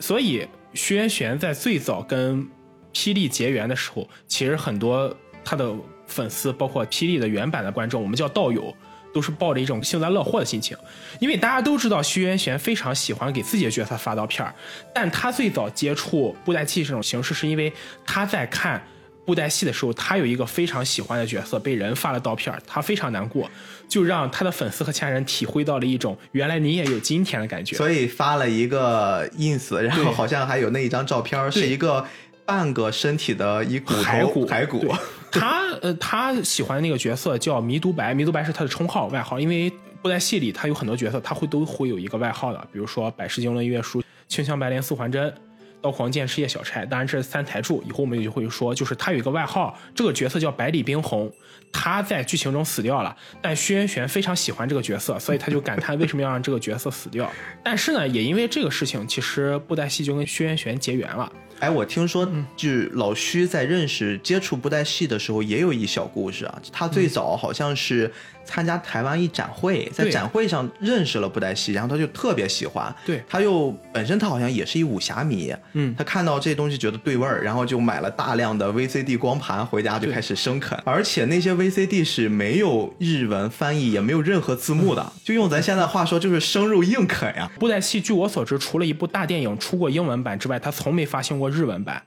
所以薛元玄在最早跟霹雳结缘的时候，其实很多他的粉丝，包括霹雳的原版的观众，我们叫道友。都是抱着一种幸灾乐祸的心情，因为大家都知道徐元玄非常喜欢给自己的角色发刀片儿，但他最早接触布袋戏这种形式，是因为他在看布袋戏的时候，他有一个非常喜欢的角色被人发了刀片儿，他非常难过，就让他的粉丝和其他人体会到了一种原来你也有今天的感觉，所以发了一个 ins，然后好像还有那一张照片是一个半个身体的一骨骸骨骸骨。他呃，他喜欢的那个角色叫弥都白，弥都白是他的称号外号。因为布袋戏里他有很多角色，他会都会有一个外号的，比如说百世经纶月书、清香白莲素环真、刀狂剑赤叶小钗。当然这是三台柱，以后我们就会说，就是他有一个外号，这个角色叫百里冰红。他在剧情中死掉了，但薛元玄非常喜欢这个角色，所以他就感叹为什么要让这个角色死掉。但是呢，也因为这个事情，其实布袋戏就跟薛元玄结缘了。哎，我听说，就老薛在认识、接触布袋戏的时候，也有一小故事啊。他最早好像是参加台湾一展会，在展会上认识了布袋戏，然后他就特别喜欢。对，他又本身他好像也是一武侠迷，嗯，他看到这东西觉得对味儿，然后就买了大量的 VCD 光盘回家就开始生啃，而且那些 VCD 是没有日文翻译，也没有任何字幕的，就用咱现在话说就是生肉硬啃呀。布袋戏据我所知，除了一部大电影出过英文版之外，他从没发行过。日文版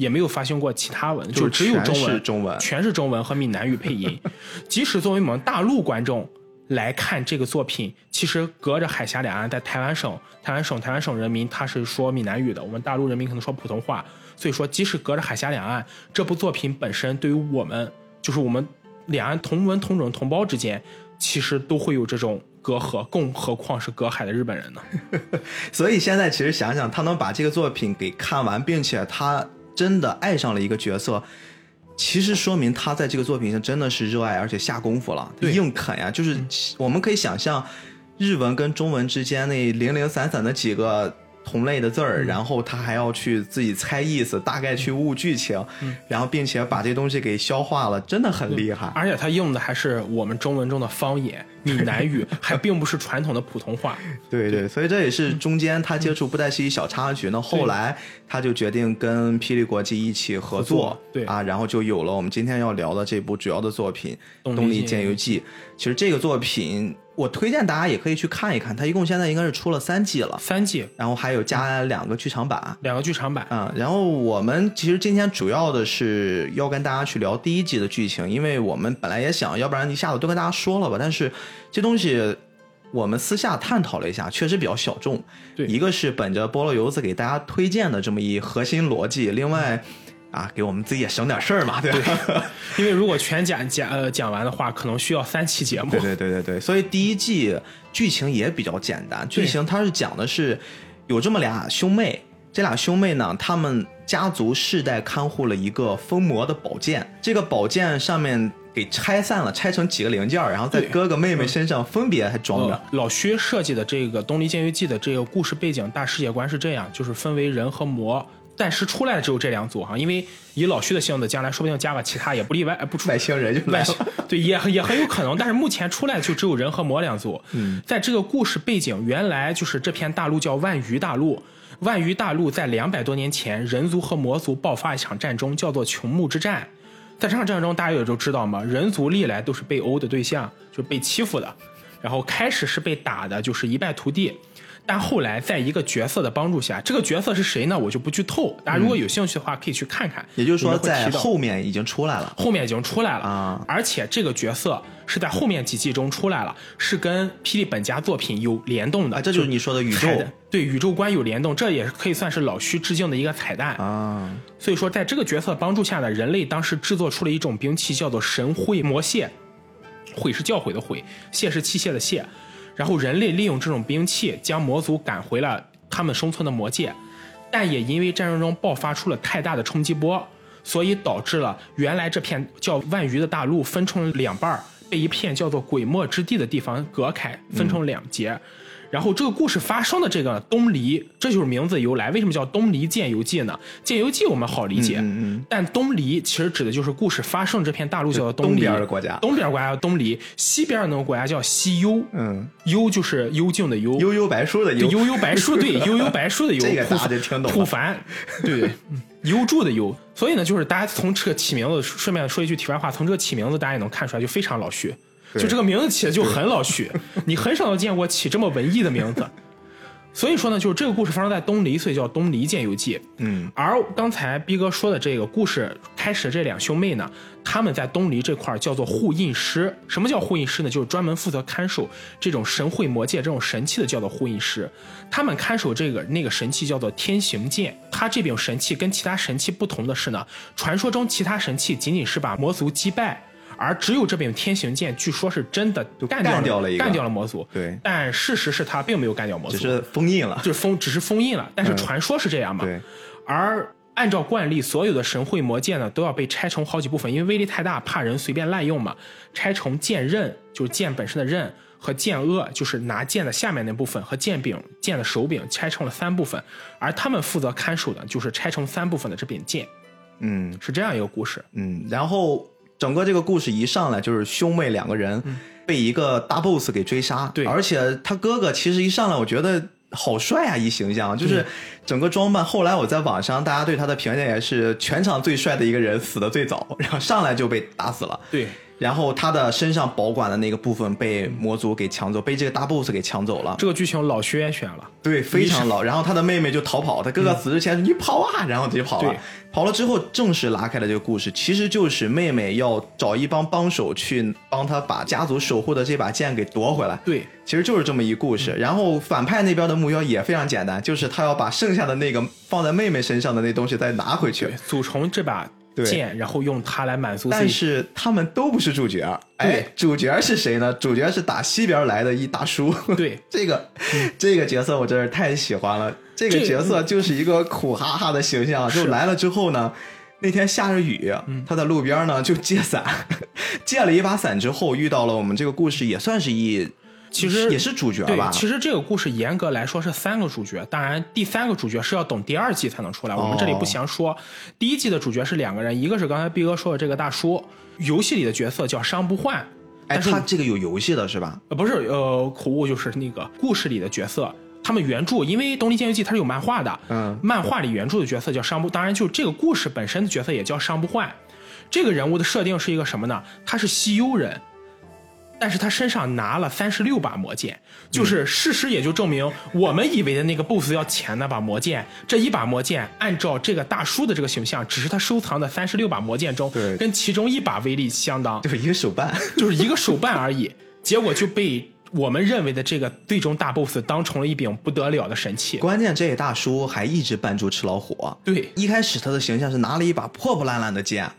也没有发行过其他文，就只有中文，中文全是中文和闽南语配音。即使作为我们大陆观众来看这个作品，其实隔着海峡两岸，在台湾省、台湾省、台湾省人民他是说闽南语的，我们大陆人民可能说普通话。所以说，即使隔着海峡两岸，这部作品本身对于我们，就是我们两岸同文同种同胞之间，其实都会有这种隔阂，更何况是隔海的日本人呢？所以现在其实想想，他能把这个作品给看完，并且他真的爱上了一个角色，其实说明他在这个作品上真的是热爱而且下功夫了，硬啃呀。就是我们可以想象，日文跟中文之间那零零散散的几个同类的字嗯儿，然后他还要去自己猜意思，大概去悟剧情，嗯然后并且把这东西给消化了，真的很厉害。而且他用的还是我们中文中的方言闽南语，还并不是传统的普通话。对对，所以这也是中间他接触布袋戏一小插曲。那后来他就决定跟霹雳国际一起合作，对啊，然后就有了我们今天要聊的这部主要的作品《东离东离剑游剑游记》。其实这个作品我推荐大家也可以去看一看，它一共现在应该是出了三季了，三季然后还有加两个剧场版。两个剧场版，啊、然后我们其实今天主要的是要跟大家去聊第一季的剧情，因为我们本来也想，要不然一下子都跟大家说了吧。但是这东西我们私下探讨了一下，确实比较小众。对一个是本着菠萝油子给大家推荐的这么一核心逻辑，另外啊，给我们自己也省点事儿嘛，对吧？因为如果全讲讲呃讲完的话，可能需要三期节目。对对对对对，所以第一季剧情也比较简单，剧情它是讲的是有这么俩兄妹，这俩兄妹呢，他们家族世代看护了一个封魔的宝剑，这个宝剑上面给拆散了，拆成几个零件儿，然后在哥哥妹妹身上分别还装着。呃老薛设计的这个《东离剑游记》的这个故事背景大世界观是这样，就是分为人和魔。暂时出来的只有这两组哈，因为以老徐的性子，将来说不定加个其他也不例外，呃不出外星人就外星，对，也也很有可能。但是目前出来就只有人和魔两组。嗯，在这个故事背景，原来就是这片大陆叫万鱼大陆。万鱼大陆在两百多年前，人族和魔族爆发一场战争，叫做穹木之战。在这场战争中，大家也都知道嘛，人族历来都是被殴的对象，就是被欺负的。然后开始是被打的，就是一败涂地。但后来在一个角色的帮助下，这个角色是谁呢？我就不剧透。大家如果有兴趣的话，可以去看看。也就是说，在后面已经出来了。后面已经出来了啊而且这个角色是在后面几季中出来了，是跟霹雳本家作品有联动的，啊，这就是你说的宇宙对宇宙观有联动，这也是可以算是老虚致敬的一个彩蛋。啊。所以说，在这个角色帮助下呢，人类当时制作出了一种兵器，叫做神会魔械。会是教诲的诲，械是器械的械。然后人类利用这种兵器，将魔族赶回了他们生存的魔界，但也因为战争中爆发出了太大的冲击波，所以导致了原来这片叫万余的大陆分成了两半儿，被一片叫做鬼墨之地的地方隔开，分成两截。然后这个故事发生的这个东离，这就是名字由来。为什么叫东离剑游记呢？剑游记我们好理解，嗯嗯但东离其实指的就是故事发生这片大陆叫做东离，边的国家东边国家叫东离，西边那个国家叫西幽，嗯，幽就是幽静的幽，悠悠白书的幽。悠，悠悠白书，对 悠悠白书的幽，这个大家就听懂了。普凡，对。幽住的幽。所以呢，就是大家从这个起名字，顺便说一句题外话，从这个起名字大家也能看出来，就非常老徐。对就这个名字起的就很老徐，你很少能见过起这么文艺的名字。所以说呢，就是这个故事发生在东离，所以叫《东离剑游记》。嗯，而刚才逼哥说的这个故事开始这两兄妹呢，他们在东离这块儿叫做护印师。什么叫护印师呢？就是专门负责看守这种神会魔界这种神器的，叫做护印师。他们看守这个那个神器叫做天行剑。它这柄神器跟其他神器不同的是呢，传说中其他神器仅仅是把魔族击败。而只有这柄天行剑，据说是真的干掉干掉了一个干掉了魔族。对但事实是他并没有干掉魔族，只是封印了。就是封，只是封印了。但是传说是这样嘛？对，而按照惯例，所有的神会魔剑呢都要被拆成好几部分，因为威力太大，怕人随便滥用嘛。拆成剑刃，就是剑本身的刃，和剑锷，就是拿剑的下面那部分，和剑柄，剑的手柄，拆成了三部分。而他们负责看守的，就是拆成三部分的这柄剑，嗯是这样一个故事。嗯，然后整个这个故事一上来就是兄妹两个人被一个大 boss 给追杀，对而且他哥哥其实一上来我觉得。好帅啊！一形象就是整个装扮。后来我在网上，大家对他的评价也是全场最帅的一个人，死的最早，然后上来就被打死了。对，然后他的身上保管的那个部分被魔族给抢走，被这个大 boss 给抢走了。这个剧情老薛选了，对，非常老。然后他的妹妹就逃跑，他哥哥死之前说：“你跑啊！”然后他就跑了对。跑了之后，正式拉开了这个故事，其实就是妹妹要找一帮帮手去帮他把家族守护的这把剑给夺回来。对，其实就是这么一故事。然后反派那边的目标也非常简单，就是他要把剩下的那个放在妹妹身上的那东西再拿回去对。，组成这把对剑，然后用它来满足自但。是他们都不是主角。哎对，主角是谁呢？主角是打西边来的一大叔。对，这个这个角色我真是太喜欢了。这个角色就是一个苦哈哈的形象，就来了之后呢，那天下着雨，他在路边呢就借伞，借了一把伞之后，遇到了我们这个故事也算是一其实也是主角对吧？，其实这个故事严格来说是三个主角，当然第三个主角是要等第二季才能出来，我们这里不详说。第一季的主角是两个人，一个是刚才毕哥说的这个大叔，游戏里的角色叫商不换，哎，他这个有游戏的是吧？呃不是呃口误就是那个故事里的角色。他们原著，因为《东离剑游记》它是有漫画的，嗯，漫画里原著的角色叫商不，当然就这个故事本身的角色也叫商不换。这个人物的设定是一个什么呢？他是西幽人，但是他身上拿了三十六把魔剑，就是事实也就证明，我们以为的那个 BOSS 要钱那把魔剑，这一把魔剑按照这个大叔的这个形象，只是他收藏的三十六把魔剑中对，跟其中一把威力相当，就是一个手办。就是一个手办而已，结果就被我们认为的这个最终大 BOSS 当成了一柄不得了的神器。关键这位大叔还一直扮猪吃老虎。对，一开始他的形象是拿了一把破破烂烂的剑，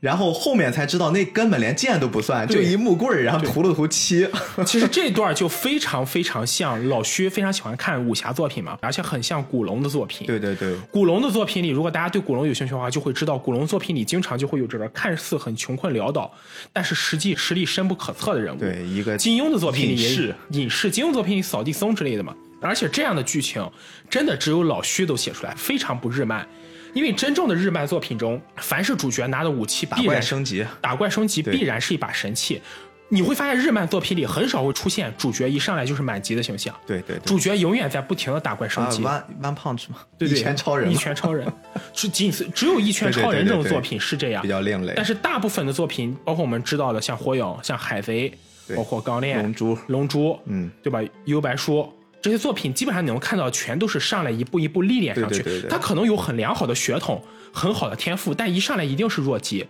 然后后面才知道那根本连剑都不算，就一木棍儿，然后涂了涂漆。其实这段就非常非常像老薛非常喜欢看武侠作品嘛，而且很像古龙的作品。对对对，古龙的作品里，如果大家对古龙有兴趣的话，就会知道古龙作品里经常就会有这个看似很穷困潦倒，但是实际实力深不可测的人物。对一个金庸的作品里也隐士隐士，金庸作品里扫地僧之类的嘛。而且这样的剧情，真的只有老薛都写出来，非常不日漫。因为真正的日漫作品中，凡是主角拿的武器打怪必然升级。打怪升级必然是一把神器。你会发现日漫作品里很少会出现主角一上来就是满级的形象，对对对，主角永远在不停的打怪升啊级。，One One Punch 嘛，对对一拳超人一，拳超人，是仅此只有一拳超人这种作品是这样比，较另类。但是大部分的作品，包括我们知道的像火影、像海贼，包括钢炼、龙珠，龙珠，嗯，对吧？幽白书这些作品，基本上你能看到，全都是上来一步一步历练上去。对对对对他可能有很良好的血统，很好的天赋，但一上来一定是弱鸡。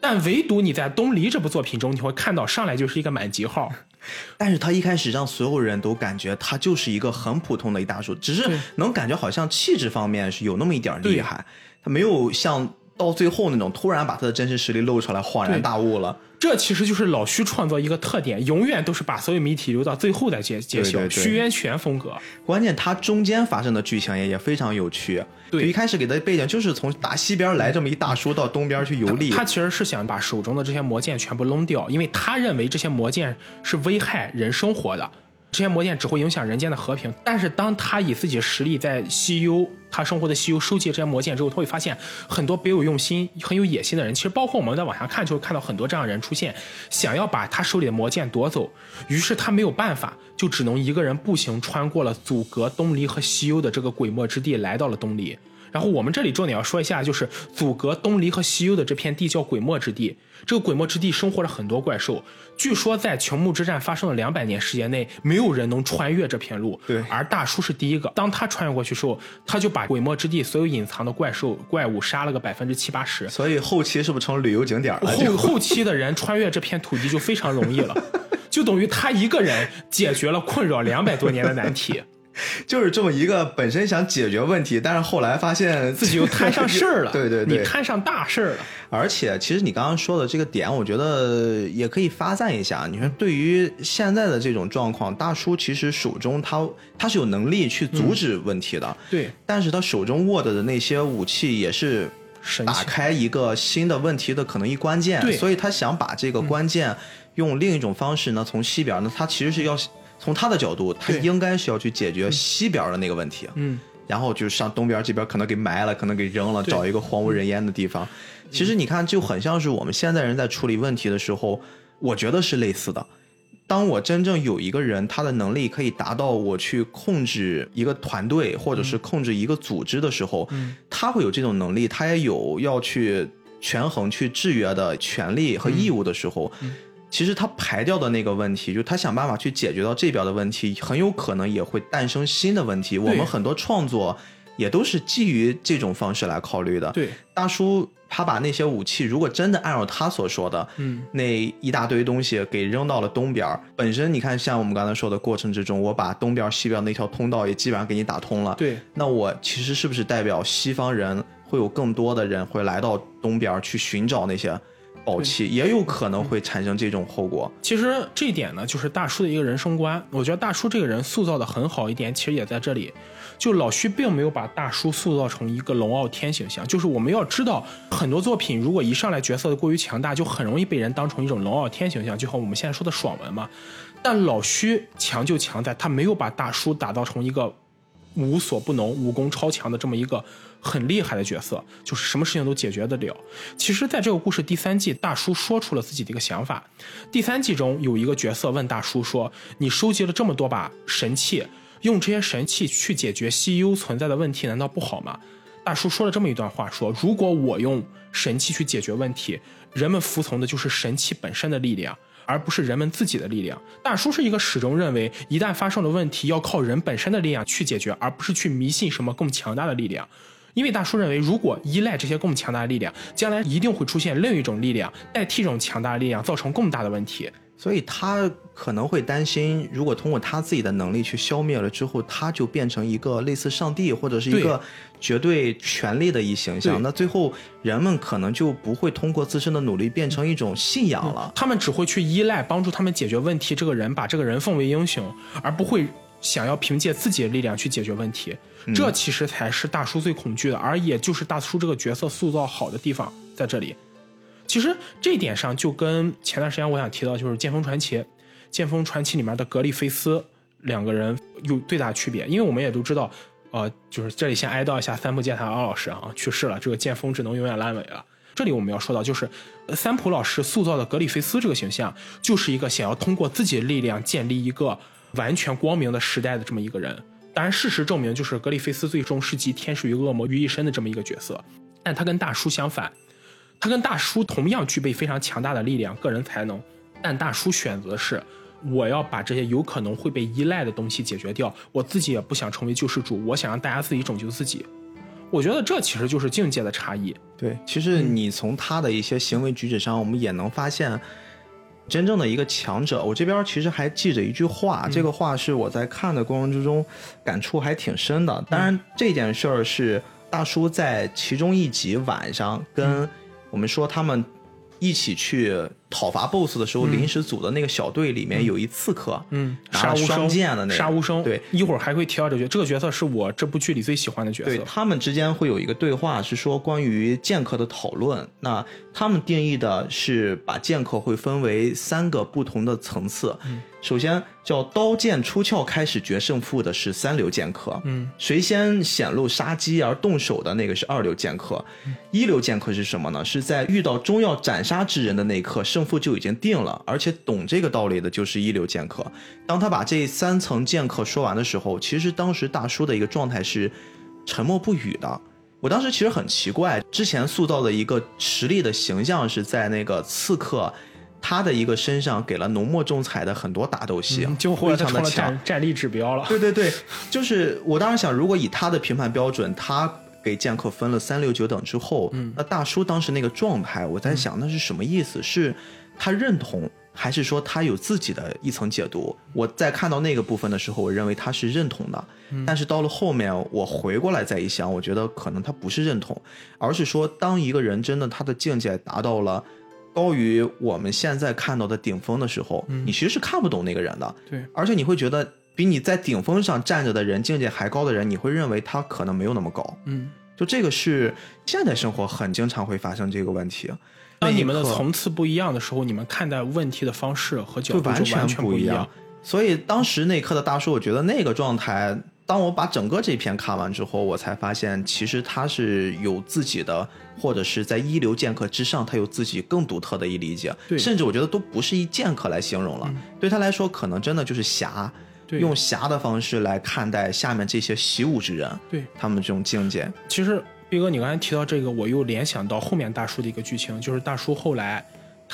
但唯独你在《东篱》这部作品中，你会看到上来就是一个满级号，但是他一开始让所有人都感觉他就是一个很普通的一大叔，只是能感觉好像气质方面是有那么一点厉害，他没有像到最后那种突然把他的真实实力露出来，恍然大悟了。这其实就是老徐创作一个特点，永远都是把所有谜题留到最后再揭揭晓，徐渊泉风格。关键他中间发生的剧情也也非常有趣。对一开始给的背景就是从大西边来这么一大叔到东边去游历，他其实是想把手中的这些魔剑全部扔掉，因为他认为这些魔剑是危害人生活的，这些魔剑只会影响人间的和平。但是当他以自己实力在西幽，他生活的西幽收集这些魔剑之后，他会发现很多别有用心、很有野心的人，其实包括我们在往下看，就会看到很多这样的人出现，想要把他手里的魔剑夺走。于是他没有办法，就只能一个人步行穿过了阻隔东离和西幽的这个鬼墨之地，来到了东离。然后我们这里重点要说一下，就是阻隔东离和西幽的这片地叫鬼墨之地。这个鬼墨之地生活着很多怪兽，据说在穹木之战发生的两百年时间内，没有人能穿越这片路。对而大叔是第一个。当他穿越过去之后，他就把鬼墨之地所有隐藏的怪兽怪物杀了个百分之七八十。所以后期是不是成旅游景点了？后后期的人穿越这片土地就非常容易了，就等于他一个人解决了困扰两百多年的难题。就是这么一个本身想解决问题，但是后来发现自己又摊上事儿了，对对对，你摊上大事儿了。而且，其实你刚刚说的这个点，我觉得也可以发散一下。你说，对于现在的这种状况，大叔其实手中他他是有能力去阻止问题的，对，但是他手中握着的那些武器也是。打开一个新的问题的可能一关键，对所以他想把这个关键用另一种方式呢，从西边呢，他其实是要从他的角度，他应该是要去解决西边的那个问题，嗯，然后就是上东边这边可能给埋了，可能给扔了，找一个荒无人烟的地方。其实你看，就很像是我们现在人在处理问题的时候，我觉得是类似的。当我真正有一个人，他的能力可以达到我去控制一个团队，或者是控制一个组织的时候，嗯。他会有这种能力，他也有要去权衡、去制约的权利和义务的时候，嗯其实他排掉的那个问题，就他想办法去解决到这边的问题，很有可能也会诞生新的问题。我们很多创作也都是基于这种方式来考虑的。对，大叔他把那些武器，如果真的按照他所说的，嗯，那一大堆东西给扔到了东边儿，本身你看，像我们刚才说的过程之中，我把东边、西边那条通道也基本上给你打通了。对，那我其实是不是代表西方人会有更多的人会来到东边去寻找那些暴气，也有可能会产生这种后果。其实这一点呢，就是大叔的一个人生观。我觉得大叔这个人塑造的很好一点，其实也在这里。就老徐并没有把大叔塑造成一个龙傲天形象。就是我们要知道，很多作品如果一上来角色过于强大，就很容易被人当成一种龙傲天形象，就像我们现在说的爽文嘛。但老徐强就强在他没有把大叔打造成一个无所不能、武功超强的这么一个很厉害的角色，就是什么事情都解决得了。其实，在这个故事第三季，大叔说出了自己的一个想法。第三季中有一个角色问大叔说：“你收集了这么多把神器，用这些神器去解决西游存在的问题，难道不好吗？”大叔说了这么一段话：“说如果我用神器去解决问题，人们服从的就是神器本身的力量。”而不是人们自己的力量。大叔是一个始终认为，一旦发生了问题，要靠人本身的力量去解决，而不是去迷信什么更强大的力量。因为大叔认为，如果依赖这些更强大的力量，将来一定会出现另一种力量代替这种强大的力量，造成更大的问题。所以他可能会担心，如果通过他自己的能力去消灭了之后，他就变成一个类似上帝或者是一个绝对权力的一形象。那最后人们可能就不会通过自身的努力变成一种信仰了。他们只会去依赖帮助他们解决问题这个人，把这个人奉为英雄，而不会想要凭借自己的力量去解决问题。这其实才是大叔最恐惧的，而也就是大叔这个角色塑造好的地方在这里。其实这一点上就跟前段时间我想提到，就是《剑锋传奇》，《剑锋传奇》里面的格里菲斯两个人有最大区别，因为我们也都知道，呃，就是这里先哀悼一下三浦健太郎老师啊，去世了，这个剑锋只能永远烂尾了。这里我们要说到，就是三浦老师塑造的格里菲斯这个形象，就是一个想要通过自己的力量建立一个完全光明的时代的这么一个人。当然，事实证明，就是格里菲斯最终是集天使与恶魔于一身的这么一个角色，但他跟大叔相反。他跟大叔同样具备非常强大的力量、个人才能，但大叔选择是，我要把这些有可能会被依赖的东西解决掉，我自己也不想成为救世主，我想让大家自己拯救自己。我觉得这其实就是境界的差异。对，其实你从他的一些行为举止上，我们也能发现，真正的一个强者。我这边其实还记着一句话，这个话是我在看的过程之中感触还挺深的。当然，这件事儿是大叔在其中一集晚上跟。我们说他们一起去讨伐 BOSS 的时候，临时组的那个小队里面有一刺客，嗯，杀无双剑的那个杀无声，对，一会儿还会提到这个这个角色是我这部剧里最喜欢的角色。对他们之间会有一个对话，是说关于剑客的讨论。那他们定义的是把剑客会分为三个不同的层次。首先叫刀剑出鞘开始决胜负的是三流剑客，嗯，谁先显露杀机而动手的那个是二流剑客，一流剑客是什么呢？是在遇到终要斩杀之人的那一刻，胜负就已经定了，而且懂这个道理的就是一流剑客。当他把这三层剑客说完的时候，其实当时大叔的一个状态是沉默不语的。我当时其实很奇怪，之前塑造的一个实力的形象是在那个刺客。他的一个身上给了浓墨重彩的很多打斗戏，就非常的强，战力指标了。对对对，就是我当时想，如果以他的评判标准，他给剑客分了三六九等之后，那大叔当时那个状态，我在想那是什么意思？是他认同，还是说他有自己的一层解读？我在看到那个部分的时候，我认为他是认同的，但是到了后面，我回过来再一想，我觉得可能他不是认同，而是说当一个人真的他的境界达到了。高于我们现在看到的顶峰的时候，你其实是看不懂那个人的。对，而且你会觉得比你在顶峰上站着的人境界还高的人，你会认为他可能没有那么高。嗯，就这个是现代生活很经常会发生这个问题。当你们的层次不一样的时候，你们看待问题的方式和角度完全不一样。所以当时那刻的大叔，我觉得那个状态。当我把整个这篇看完之后，我才发现，其实他是有自己的，或者是在一流剑客之上，他有自己更独特的一理解。对，甚至我觉得都不是以剑客来形容了，对他来说，可能真的就是侠，用侠的方式来看待下面这些习武之人，对他们这种境界。其实，毕哥，你刚才提到这个，我又联想到后面大叔的一个剧情，就是大叔后来。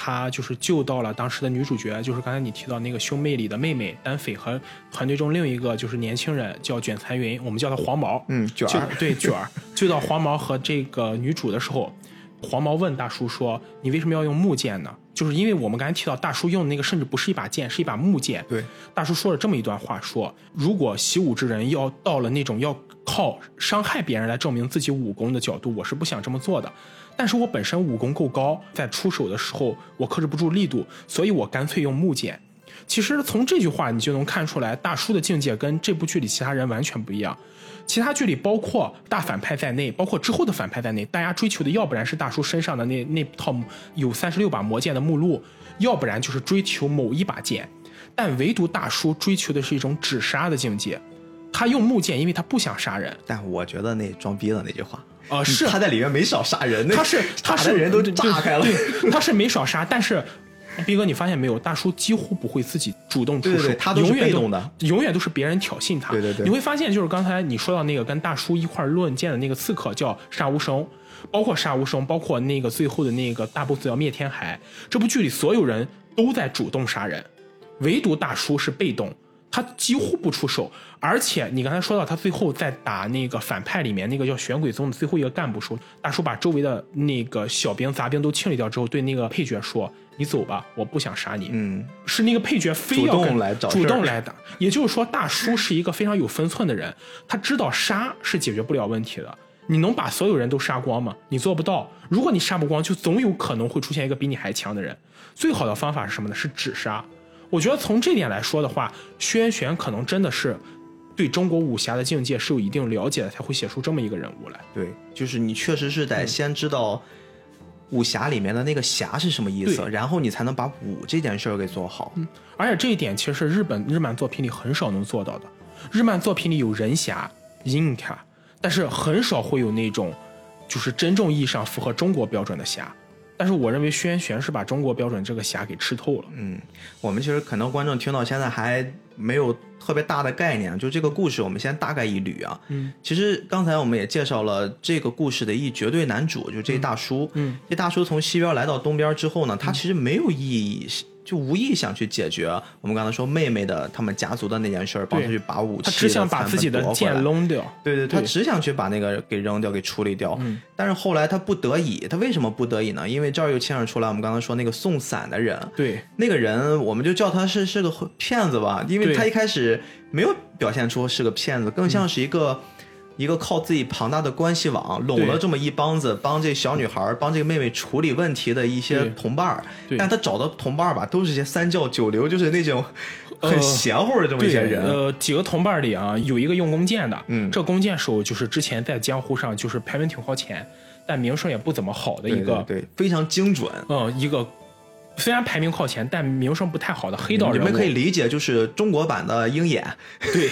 他就是救到了当时的女主角，就是刚才你提到那个兄妹里的妹妹丹斐和团队中另一个就是年轻人叫卷残云，我们叫他黄毛，嗯，卷儿，对卷儿，救到黄毛和这个女主的时候，黄毛问大叔说：“你为什么要用木剑呢？”就是因为我们刚才提到大叔用的那个甚至不是一把剑，是一把木剑。对，大叔说了这么一段话：说如果习武之人要到了那种要靠伤害别人来证明自己武功的角度，我是不想这么做的。但是我本身武功够高，在出手的时候我克制不住力度，所以我干脆用木剑。其实从这句话你就能看出来，大叔的境界跟这部剧里其他人完全不一样。其他剧里，包括大反派在内，包括之后的反派在内，大家追求的要不然是大叔身上的那那套有三十六把魔剑的目录，要不然就是追求某一把剑。但唯独大叔追求的是一种只杀的境界。他用木剑，因为他不想杀人。但我觉得那装逼的那句话，呃，是他在里面没少杀人，他是他是人都炸开了，他是没少杀，但是。逼哥，你发现没有？大叔几乎不会自己主动出手，他都是被动的，永远都是别人挑衅他。对对对，你会发现，就是刚才你说到那个跟大叔一块论剑的那个刺客叫杀无声，包括杀无声，包括那个最后的那个大 boss 叫灭天海。这部剧里所有人都在主动杀人，唯独大叔是被动，他几乎不出手。而且你刚才说到他最后在打那个反派里面那个叫玄鬼宗的最后一个干部时候，大叔把周围的那个小兵杂兵都清理掉之后，对那个配角说。你走吧，我不想杀你。嗯，是那个配角非要跟来找主动来打，也就是说，大叔是一个非常有分寸的人，他知道杀是解决不了问题的。你能把所有人都杀光吗？你做不到。如果你杀不光，就总有可能会出现一个比你还强的人。最好的方法是什么呢？是只杀。我觉得从这点来说的话，薛元玄可能真的是对中国武侠的境界是有一定了解的，才会写出这么一个人物来。对，就是你确实是得先知道。武侠里面的那个侠是什么意思？然后你才能把武这件事儿给做好。嗯，而且这一点其实是日本日漫作品里很少能做到的。日漫作品里有人侠、银卡，但是很少会有那种就是真正意义上符合中国标准的侠。但是我认为轩辕是把中国标准这个侠给吃透了。嗯，我们其实可能观众听到现在还没有特别大的概念，就这个故事我们先大概一捋啊。嗯，其实刚才我们也介绍了这个故事的一绝对男主，就这大叔。嗯，这大叔从西边来到东边之后呢，他其实没有意义。就无意想去解决我们刚才说妹妹的他们家族的那件事儿，帮他去把武器，他只想把自己的剑扔掉。对对，他只想去把那个给扔掉，给处理掉。嗯，但是后来他不得已，他为什么不得已呢？因为这儿又牵扯出来我们刚才说那个送伞的人。对，那个人我们就叫他是是个骗子吧，因为他一开始没有表现出是个骗子，更像是一个。一个靠自己庞大的关系网拢了这么一帮子，帮这小女孩、帮这个妹妹处理问题的一些同伴儿，但他找的同伴儿吧，都是些三教九流，就是那种很邪乎的这么一些人。呃，几个同伴里啊，有一个用弓箭的，嗯，这弓箭手就是之前在江湖上就是排名挺靠前，但名声也不怎么好的一个，对，非常精准，嗯，一个。虽然排名靠前，但名声不太好的黑道人物，你们可以理解就是中国版的鹰眼。对，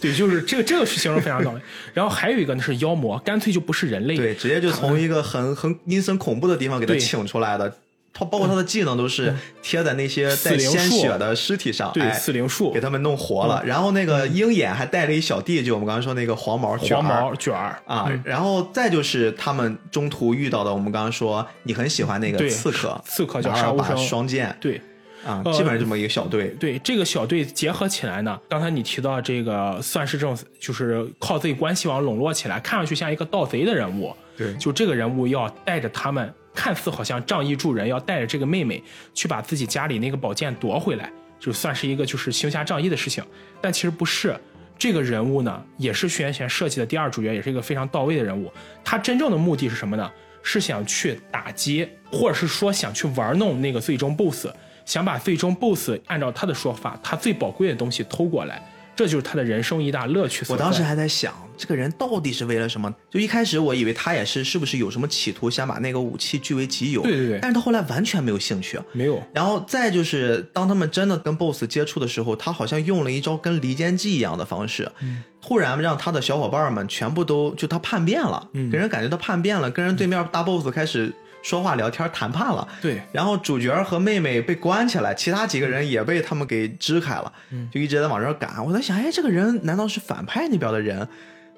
对，就是这个这个是形容非常到位。然后还有一个呢是妖魔，干脆就不是人类，对，直接就从一个很很阴森恐怖的地方给他请出来的。他包括他的技能都是贴在那些带鲜血的尸体上，对，死灵术给他们弄活了。然后那个鹰眼还带了一小弟，就我们刚刚说那个黄毛黄毛卷儿啊。然后再就是他们中途遇到的，我们刚刚说你很喜欢那个刺客，刺客叫杀无声双剑，对啊，基本上这么一个小队。对这个小队结合起来呢，刚才你提到这个算是这种就是靠自己关系网笼络起来，看上去像一个盗贼的人物。对，就这个人物要带着他们。看似好像仗义助人，要带着这个妹妹去把自己家里那个宝剑夺回来，就算是一个就是行侠仗义的事情。但其实不是，这个人物呢，也是徐元玄设计的第二主角，也是一个非常到位的人物。他真正的目的是什么呢？是想去打击，或者是说想去玩弄那个最终 BOSS，想把最终 BOSS 按照他的说法，他最宝贵的东西偷过来。这就是他的人生一大乐趣。我当时还在想，这个人到底是为了什么？就一开始我以为他也是，是不是有什么企图，想把那个武器据为己有？对对对。但是他后来完全没有兴趣，没有。然后再就是，当他们真的跟 BOSS 接触的时候，他好像用了一招跟离间计一样的方式，突然让他的小伙伴们全部都就他叛变了，给人感觉他叛变了，跟人对面大 BOSS 开始。说话聊天谈判了，对，然后主角和妹妹被关起来，其他几个人也被他们给支开了，就一直在往这儿赶。我在想，哎，这个人难道是反派那边的人？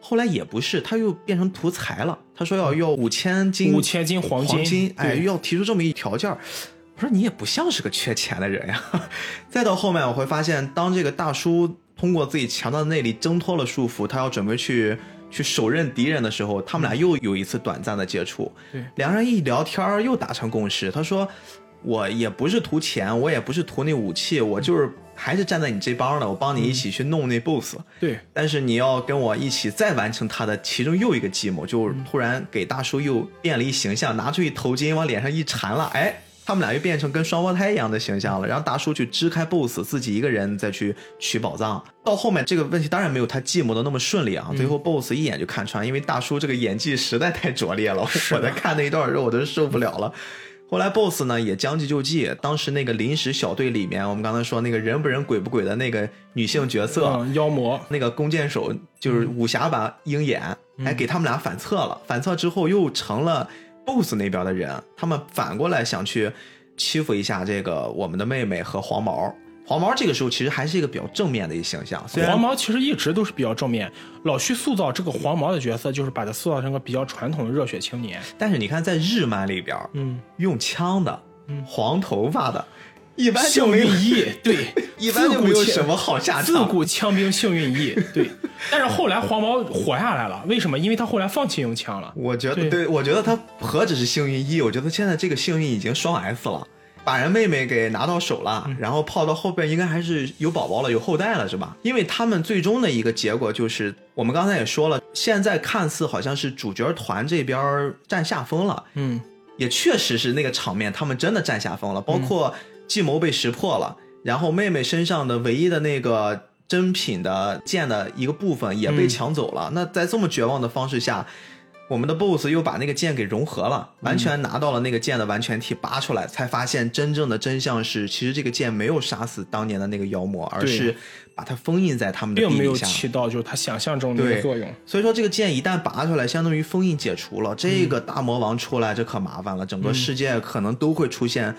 后来也不是，他又变成图财了。他说要要五千斤五千斤黄金，哎，要提出这么一条件。我说你也不像是个缺钱的人呀。再到后面我会发现，当这个大叔通过自己强大的内力挣脱了束缚，他要准备去。去手刃敌人的时候，他们俩又有一次短暂的接触。对，两人一聊天又达成共识。他说：“我也不是图钱，我也不是图那武器，我就是还是站在你这帮的，我帮你一起去弄那 BOSS。对，但是你要跟我一起再完成他的其中又一个计谋，就突然给大叔又变了一形象，拿出一头巾往脸上一缠了，哎，他们俩又变成跟双胞胎一样的形象了。然后大叔去支开 BOSS，自己一个人再去取宝藏。到后面这个问题当然没有他计谋的那么顺利啊，最后 BOSS 一眼就看穿，因为大叔这个演技实在太拙劣了，我在看那一段时候我都受不了了。后来 BOSS 呢也将计就计，当时那个临时小队里面，我们刚才说那个人不人鬼不鬼的那个女性角色，嗯，妖魔，那个弓箭手就是武侠版鹰眼，哎，给他们俩反侧了。反侧之后又成了 BOSS 那边的人，他们反过来想去欺负一下这个我们的妹妹和黄毛。黄毛这个时候其实还是一个比较正面的一个形象，虽然黄毛其实一直都是比较正面。老徐塑造这个黄毛的角色，就是把他塑造成个比较传统的热血青年。但是你看在日漫里边，嗯，用枪的，嗯黄头发的，一般就幸运一，对，一般就有什么好下场自场。古枪兵幸运一，对。但是后来黄毛活下来了，为什么？因为他后来放弃用枪了。我觉得对对，我觉得他何止是幸运一，我觉得现在这个幸运已经双 S 了，把人妹妹给拿到手了，然后泡到后边应该还是有宝宝了，有后代了，是吧？因为他们最终的一个结果就是，我们刚才也说了，现在看似好像是主角团这边占下风了，嗯，也确实是那个场面，他们真的占下风了，包括计谋被识破了，然后妹妹身上的唯一的那个珍品的剑的一个部分也被抢走了。那在这么绝望的方式下，我们的 BOSS 又把那个剑给融合了，完全拿到了那个剑的完全体，拔出来，才发现真正的真相是，其实这个剑没有杀死当年的那个妖魔，而是把它封印在他们的并没有。起到就是他想象中的那个作用。所以说这个剑一旦拔出来，相当于封印解除了，这个大魔王出来，这可麻烦了，整个世界可能都会出现。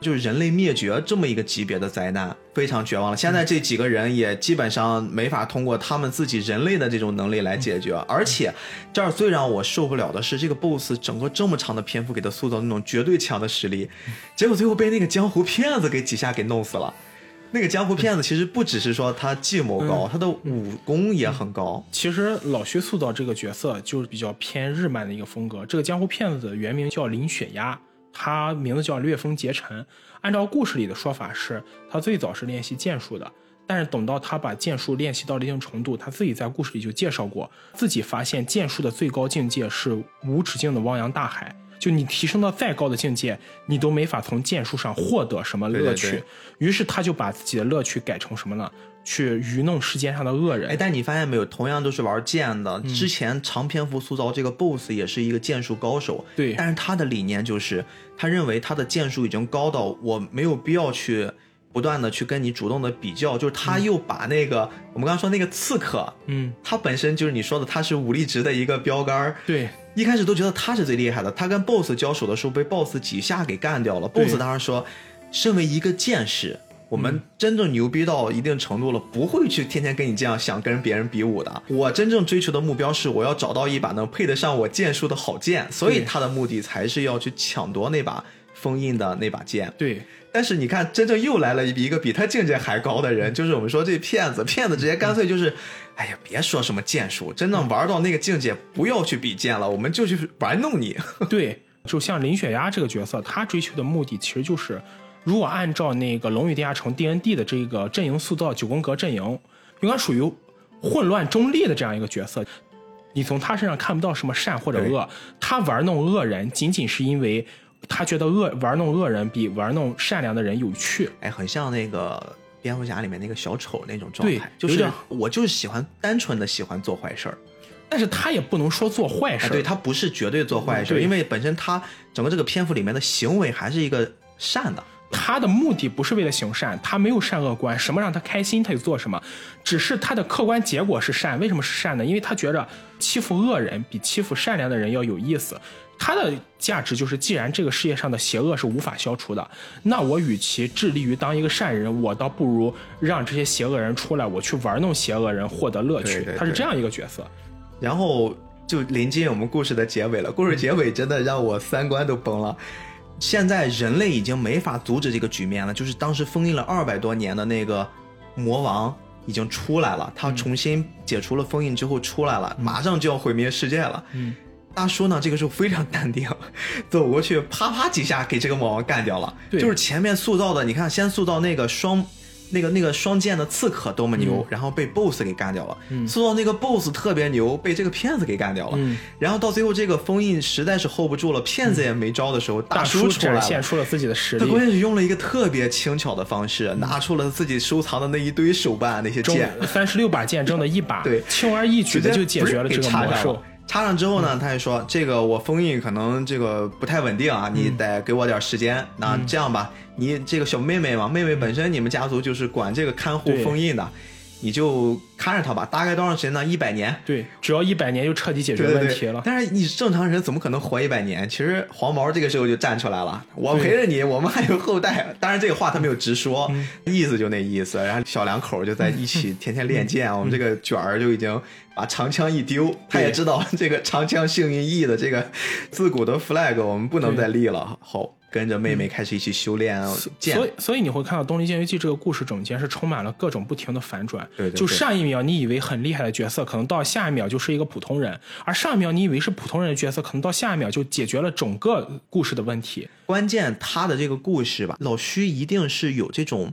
就是人类灭绝这么一个级别的灾难，非常绝望了。现在这几个人也基本上没法通过他们自己人类的这种能力来解决，而且这儿最让我受不了的是，这个 BOSS 整个这么长的篇幅给他塑造那种绝对强的实力，结果最后被那个江湖骗子给几下给弄死了。那个江湖骗子其实不只是说他计谋高，他的武功也很高。其实老徐塑造这个角色就是比较偏日漫的一个风格。这个江湖骗子的原名叫林雪鸭，他名字叫掠风结尘。按照故事里的说法是，他最早是练习剑术的，但是等到他把剑术练习到了一定程度，他自己在故事里就介绍过，自己发现剑术的最高境界是无止境的汪洋大海。就你提升到再高的境界，你都没法从剑术上获得什么乐趣。对对对于是他就把自己的乐趣改成什么呢？去愚弄世间上的恶人。哎，但你发现没有，同样都是玩剑的，之前长篇幅塑造这个 BOSS 也是一个剑术高手，对。但是他的理念就是，他认为他的剑术已经高到我没有必要去不断的去跟你主动的比较，就是他又把那个、我们刚刚说那个刺客，嗯，他本身就是你说的他是武力值的一个标杆儿，对，一开始都觉得他是最厉害的，他跟 BOSS 交手的时候被 BOSS 几下给干掉了。BOSS 当时说，身为一个剑士，我们真正牛逼到一定程度了，不会去天天跟你这样想跟别人比武的。我真正追求的目标是，我要找到一把能配得上我剑术的好剑，所以他的目的才是要去抢夺那把封印的那把剑。对，但是你看，真正又来了一个比他境界还高的人，就是我们说这骗子，骗子直接干脆就是，哎呀，别说什么剑术，真正玩到那个境界，不要去比剑了，我们就去玩弄你。对，就像林雪鸭这个角色，他追求的目的其实就是，如果按照那个《龙与地下城》D N D 的这个阵营塑造，九宫格阵营应该属于混乱中立的这样一个角色。你从他身上看不到什么善或者恶，他玩弄恶人仅仅是因为他觉得恶玩弄恶人比玩弄善良的人有趣。哎，很像那个蝙蝠侠里面那个小丑那种状对态，就是我就是喜欢单纯的喜欢做坏事儿，但是他也不能说做坏哎，事，对他不是绝对做坏事因为本身他整个这个篇幅里面的行为还是一个善的。他的目的不是为了行善，他没有善恶观，什么让他开心他就做什么，只是他的客观结果是善。为什么是善呢？因为他觉着欺负恶人比欺负善良的人要有意思。他的价值就是，既然这个世界上的邪恶是无法消除的，那我与其致力于当一个善人，我倒不如让这些邪恶人出来，我去玩弄邪恶人，获得乐趣。对对对他是这样一个角色。然后就临近我们故事的结尾了。故事结尾真的让我三观都崩了。现在人类已经没法阻止这个局面了，就是当时封印了二百多年的那个魔王已经出来了，他重新解除了封印之后出来了，马上就要毁灭世界了。嗯，大叔呢，这个时候非常淡定，走过去啪啪几下给这个魔王干掉了。对就是前面塑造的，你看先塑造那个双。那个那个双剑的刺客多么牛，嗯。然后被 BOSS 给干掉了。塑造那个 BOSS 特别牛，被这个骗子给干掉了。嗯。然后到最后这个封印实在是 hold 不住了，骗子也没招的时候，大叔出来展了。现出了自己的实力。他关。键是用了一个特别轻巧的方式，拿出了自己收藏的那一堆手办那些剑，三十六把剑中的一把，对。轻而易举的就解决了这个魔兽。给插上之后呢，他就说：“这个我封印可能这个不太稳定啊，你得给我点时间。那这样吧，你这个小妹妹嘛，妹妹本身你们家族就是管这个看护封印的，你就看着她吧。大概多长时间呢？一百年。对，只要一百年就彻底解决问题了。但是你正常人怎么可能活一百年？其实黄毛这个时候就站出来了，我陪着你，我们还有后代。当然这个话他没有直说，意思就那意思。然后小两口就在一起天天练剑，我们这个卷儿就已经把长枪一丢，他也知道这个长枪幸运翼的这个 自古的 flag 我们不能再立了。好，跟着妹妹开始一起修炼剑所。以，所以你会看到《东离剑游记》这个故事整间是充满了各种不停的反转。对对对就上一秒你以为很厉害的角色，可能到下一秒就是一个普通人；而上一秒你以为是普通人的角色，可能到下一秒就解决了整个故事的问题。关键他的这个故事吧，老虚一定是有这种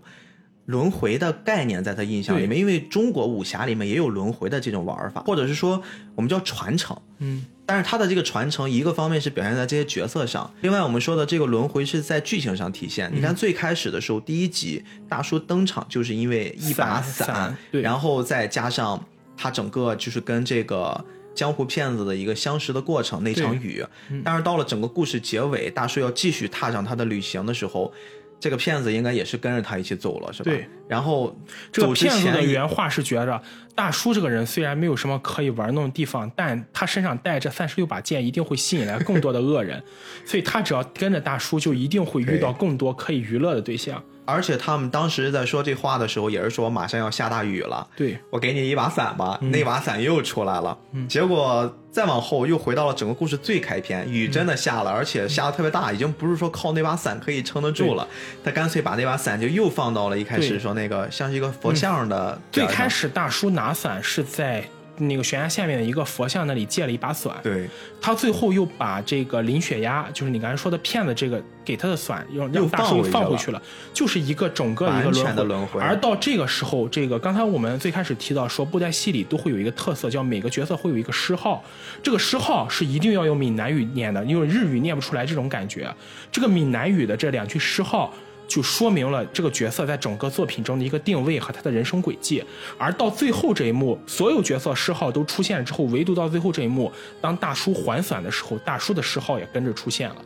轮回的概念在他印象里面，因为中国武侠里面也有轮回的这种玩法，或者是说我们叫传承。嗯，但是他的这个传承，一个方面是表现在这些角色上，另外我们说的这个轮回是在剧情上体现。你看最开始的时候，第一集大叔登场就是因为一把伞对然后再加上他整个就是跟这个江湖骗子的一个相识的过程那场雨。但是到了整个故事结尾，大叔要继续踏上他的旅行的时候。这个骗子应该也是跟着他一起走了，是吧？对。然后这个骗子的原话是觉着大叔这个人虽然没有什么可以玩弄的地方，但他身上带着三十六把剑，一定会吸引来更多的恶人，所以他只要跟着大叔，就一定会遇到更多可以娱乐的对象。而且他们当时在说这话的时候，也是说马上要下大雨了，对，我给你一把伞吧。嗯。那把伞又出来了，嗯。结果再往后又回到了整个故事最开篇，雨真的下了，而且下的特别大，已经不是说靠那把伞可以撑得住了。他干脆把那把伞就又放到了一开始说那个像是一个佛像的最开始大叔拿伞是在那个悬崖下面的一个佛像那里借了一把伞，对。他最后又把这个林雪鸭，就是你刚才说的骗子这个给他的伞，让又让大叔放回去了。放回去了，就是一个整个一个轮回。而到这个时候，这个刚才我们最开始提到说，布袋戏里都会有一个特色，叫每个角色会有一个诗号，这个诗号是一定要用闽南语念的，因为日语念不出来这种感觉。这个闽南语的这两句诗号。就说明了这个角色在整个作品中的一个定位和他的人生轨迹，而到最后这一幕，所有角色嗜好都出现了之后，唯独到最后这一幕，当大叔还伞的时候，大叔的嗜好也跟着出现了。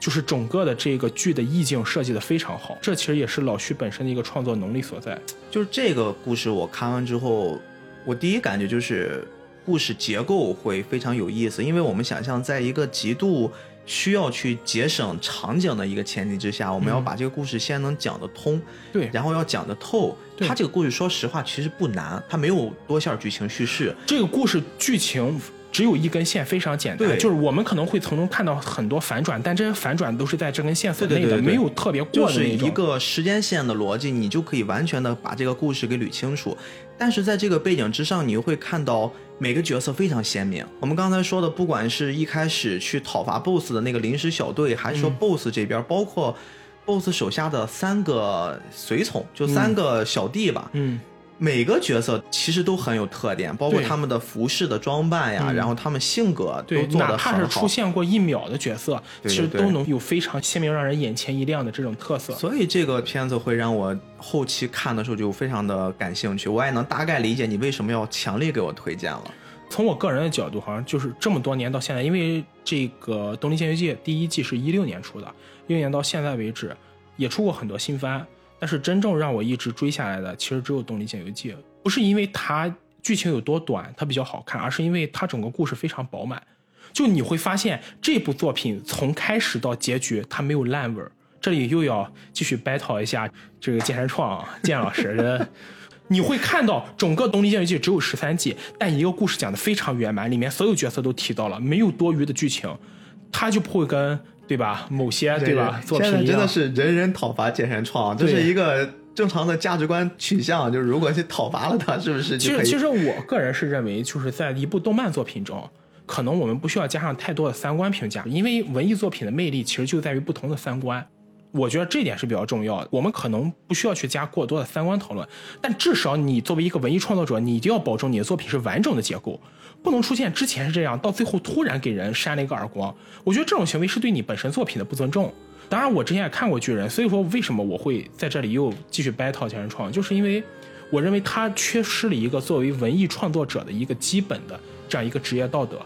就是整个的这个剧的意境设计的非常好，这其实也是老徐本身的一个创作能力所在。就是这个故事我看完之后，我第一感觉就是故事结构会非常有意思，因为我们想象在一个极度需要去节省场景的一个前提之下，我们要把这个故事先能讲得通，对，然后要讲得透。对。它这个故事说实话其实不难，它没有多线剧情叙事，这个故事剧情只有一根线，非常简单，对就是我们可能会从中看到很多反转，但这些反转都是在这根线索内的，对对对对没有特别过就是的。一个时间线的逻辑，你就可以完全的把这个故事给捋清楚。但是在这个背景之上，你又会看到每个角色非常鲜明。我们刚才说的，不管是一开始去讨伐 BOSS 的那个临时小队，还是说 BOSS 这边，包括 BOSS 手下的三个随从，就三个小弟吧，嗯，每个角色其实都很有特点，包括他们的服饰的装扮呀，嗯然后他们性格都对，做得哪怕是出。现过一秒的角色，对其实都能有非常鲜明、让人眼前一亮的这种特色。所以这个片子会让我后期看的时候就非常的感兴趣，我也能大概理解你为什么要强烈给我推荐了。从我个人的角度，好像就是这么多年到现在，因为这个《东离剑游记》第一季是一六年出的，一六年到现在为止也出过很多新番，但是真正让我一直追下来的，其实只有《东离剑游记》，不是因为它剧情有多短，它比较好看，而是因为它整个故事非常饱满。就你会发现这部作品从开始到结局，它没有烂尾儿。这里又要继续 battle 一下这个剑山创啊剑老师的。你会看到整个《东离剑游记》只有十三季，但一个故事讲的非常圆满，里面所有角色都提到了，没有多余的剧情，它就不会跟对吧某些对吧作品真的是人人讨伐健身创，这是一个正常的价值观取向。就是如果去讨伐了他，是不是其？实其实我个人是认为，就是在一部动漫作品中，可能我们不需要加上太多的三观评价，因为文艺作品的魅力其实就在于不同的三观。我觉得这点是比较重要的。我们可能不需要去加过多的三观讨论，但至少你作为一个文艺创作者，你一定要保证你的作品是完整的结构，不能出现之前是这样，到最后突然给人扇了一个耳光。我觉得这种行为是对你本身作品的不尊重。当然，我之前也看过巨人，所以说为什么我会在这里又继续 battle 健身创，就是因为我认为他缺失了一个作为文艺创作者的一个基本的这样一个职业道德。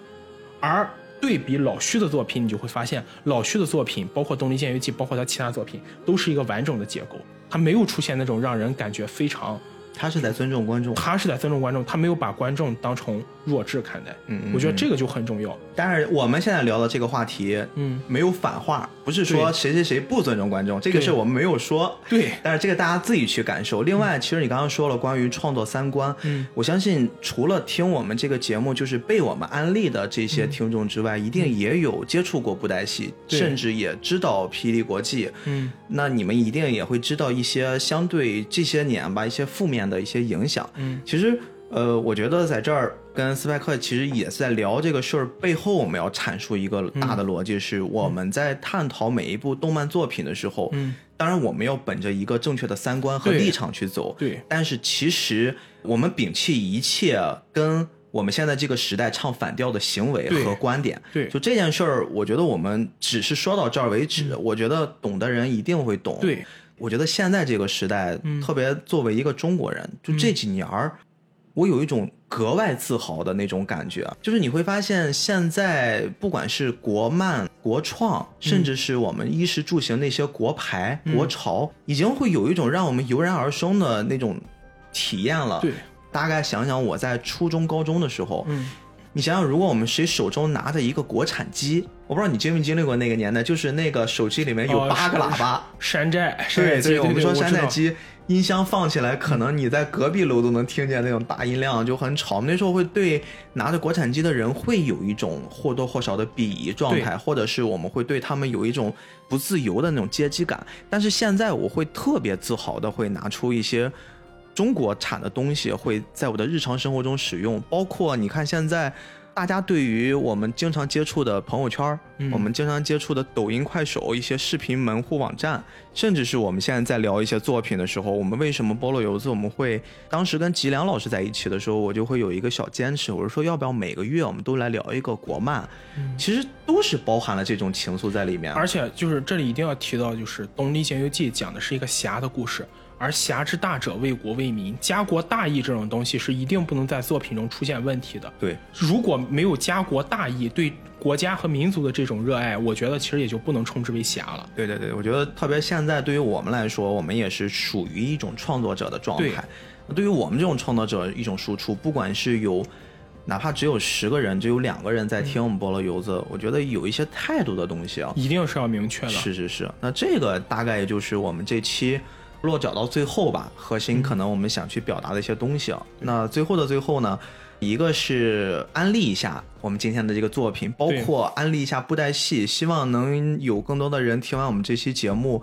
而对比老徐的作品，你就会发现老徐的作品，包括《东离剑游记》，包括他其他作品，都是一个完整的结构，他没有出现那种让人感觉非常。他是在尊重观众，他是在尊重观众，他没有把观众当成弱智看待。嗯，我觉得这个就很重要。但是我们现在聊的这个话题，嗯，没有反话，不是说谁谁谁不尊重观众，这个对是我们没有说。对，但是这个大家自己去感受。另外，其实你刚刚说了关于创作三观，嗯，我相信除了听我们这个节目就是被我们安利的这些听众之外，一定也有接触过布袋戏，甚至也知道霹雳国际。嗯，那你们一定也会知道一些相对这些年吧一些负面的一些影响。嗯，其实呃，我觉得在这儿跟斯派克其实也是在聊这个事儿背后，我们要阐述一个大的逻辑，是我们在探讨每一部动漫作品的时候，嗯，当然我们要本着一个正确的三观和立场去走，对，但是其实我们摒弃一切跟我们现在这个时代唱反调的行为和观点，对。就这件事儿，我觉得我们只是说到这儿为止，我觉得懂的人一定会懂，对，我觉得现在这个时代，嗯特别作为一个中国人，就这几年儿，我有一种格外自豪的那种感觉，就是你会发现，现在不管是国漫、国创，甚至是我们衣食住行那些国牌、嗯国潮，已经会有一种让我们油然而生的那种体验了。对，大概想想我在初中、高中的时候，嗯，你想想，如果我们谁手中拿着一个国产机，我不知道你经没经历过那个年代，就是那个手机里面有哦八个喇叭，山寨，山对寨机，对我们说山寨机音箱放起来，可能你在隔壁楼都能听见那种大音量，就很吵。我们那时候会对拿着国产机的人会有一种或多或少的鄙夷状态，或者是我们会对他们有一种不自由的那种阶级感。但是现在我会特别自豪的会拿出一些中国产的东西，会在我的日常生活中使用，包括你看现在。大家对于我们经常接触的朋友圈，嗯我们经常接触的抖音、快手一些视频门户网站，甚至是我们现在在聊一些作品的时候，我们为什么菠萝油子我们会当时跟吉良老师在一起的时候，我就会有一个小坚持，我是说要不要每个月我们都来聊一个国漫，其实都是包含了这种情愫在里面。而且就是这里一定要提到，就是《东离剑游记》讲的是一个侠的故事，而侠之大者，为国为民，家国大义这种东西是一定不能在作品中出现问题的。对，如果没有家国大义，对国家和民族的这种热爱，我觉得其实也就不能称之为侠了。对对对，我觉得特别现在对于我们来说，我们也是属于一种创作者的状态。对于我们这种创作者一种输出，不管是有哪怕只有十个人，只有两个人在听我们菠萝油子，我觉得有一些态度的东西啊，一定是要明确的。是是是，那这个大概也就是我们这期落脚到最后吧，核心可能我们想去表达的一些东西啊。那最后的最后呢，一个是安利一下我们今天的这个作品，包括安利一下布袋戏，希望能有更多的人听完我们这期节目。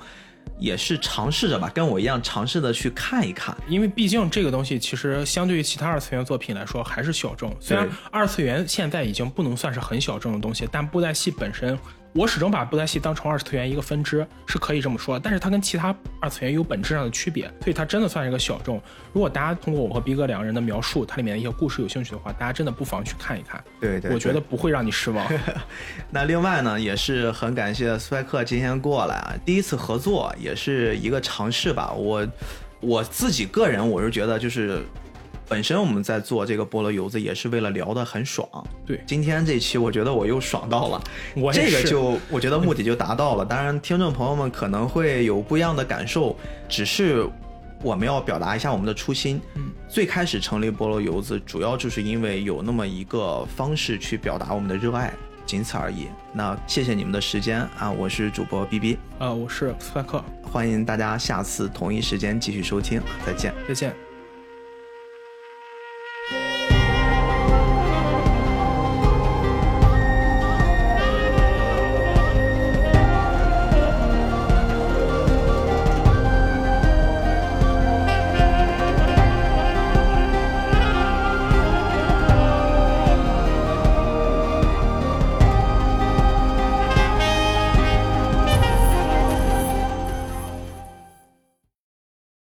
也是尝试着吧，跟我一样尝试着去看一看，因为毕竟这个东西其实相对于其他二次元作品来说还是小众。虽然二次元现在已经不能算是很小众的东西，但布袋戏本身，我始终把布袋戏当成二次元一个分支，是可以这么说。但是它跟其他二次元有本质上的区别，所以它真的算是一个小众。如果大家通过我和逼哥两个人的描述，它里面的一些故事有兴趣的话，大家真的不妨去看一看。对对我觉得不会让你失望。那另外呢，也是很感谢斯派克今天过来啊，第一次合作也是一个尝试吧。我我自己个人我是觉得就是。本身我们在做这个菠萝油子也是为了聊得很爽，对，今天这期我觉得我又爽到了，我这个就我觉得目的就达到了。当然，听众朋友们可能会有不一样的感受，只是我们要表达一下我们的初心。嗯，最开始成立菠萝油子，主要就是因为有那么一个方式去表达我们的热爱，仅此而已。那谢谢你们的时间啊，我是主播 B B，呃，我是斯派克，欢迎大家下次同一时间继续收听，再见，再见。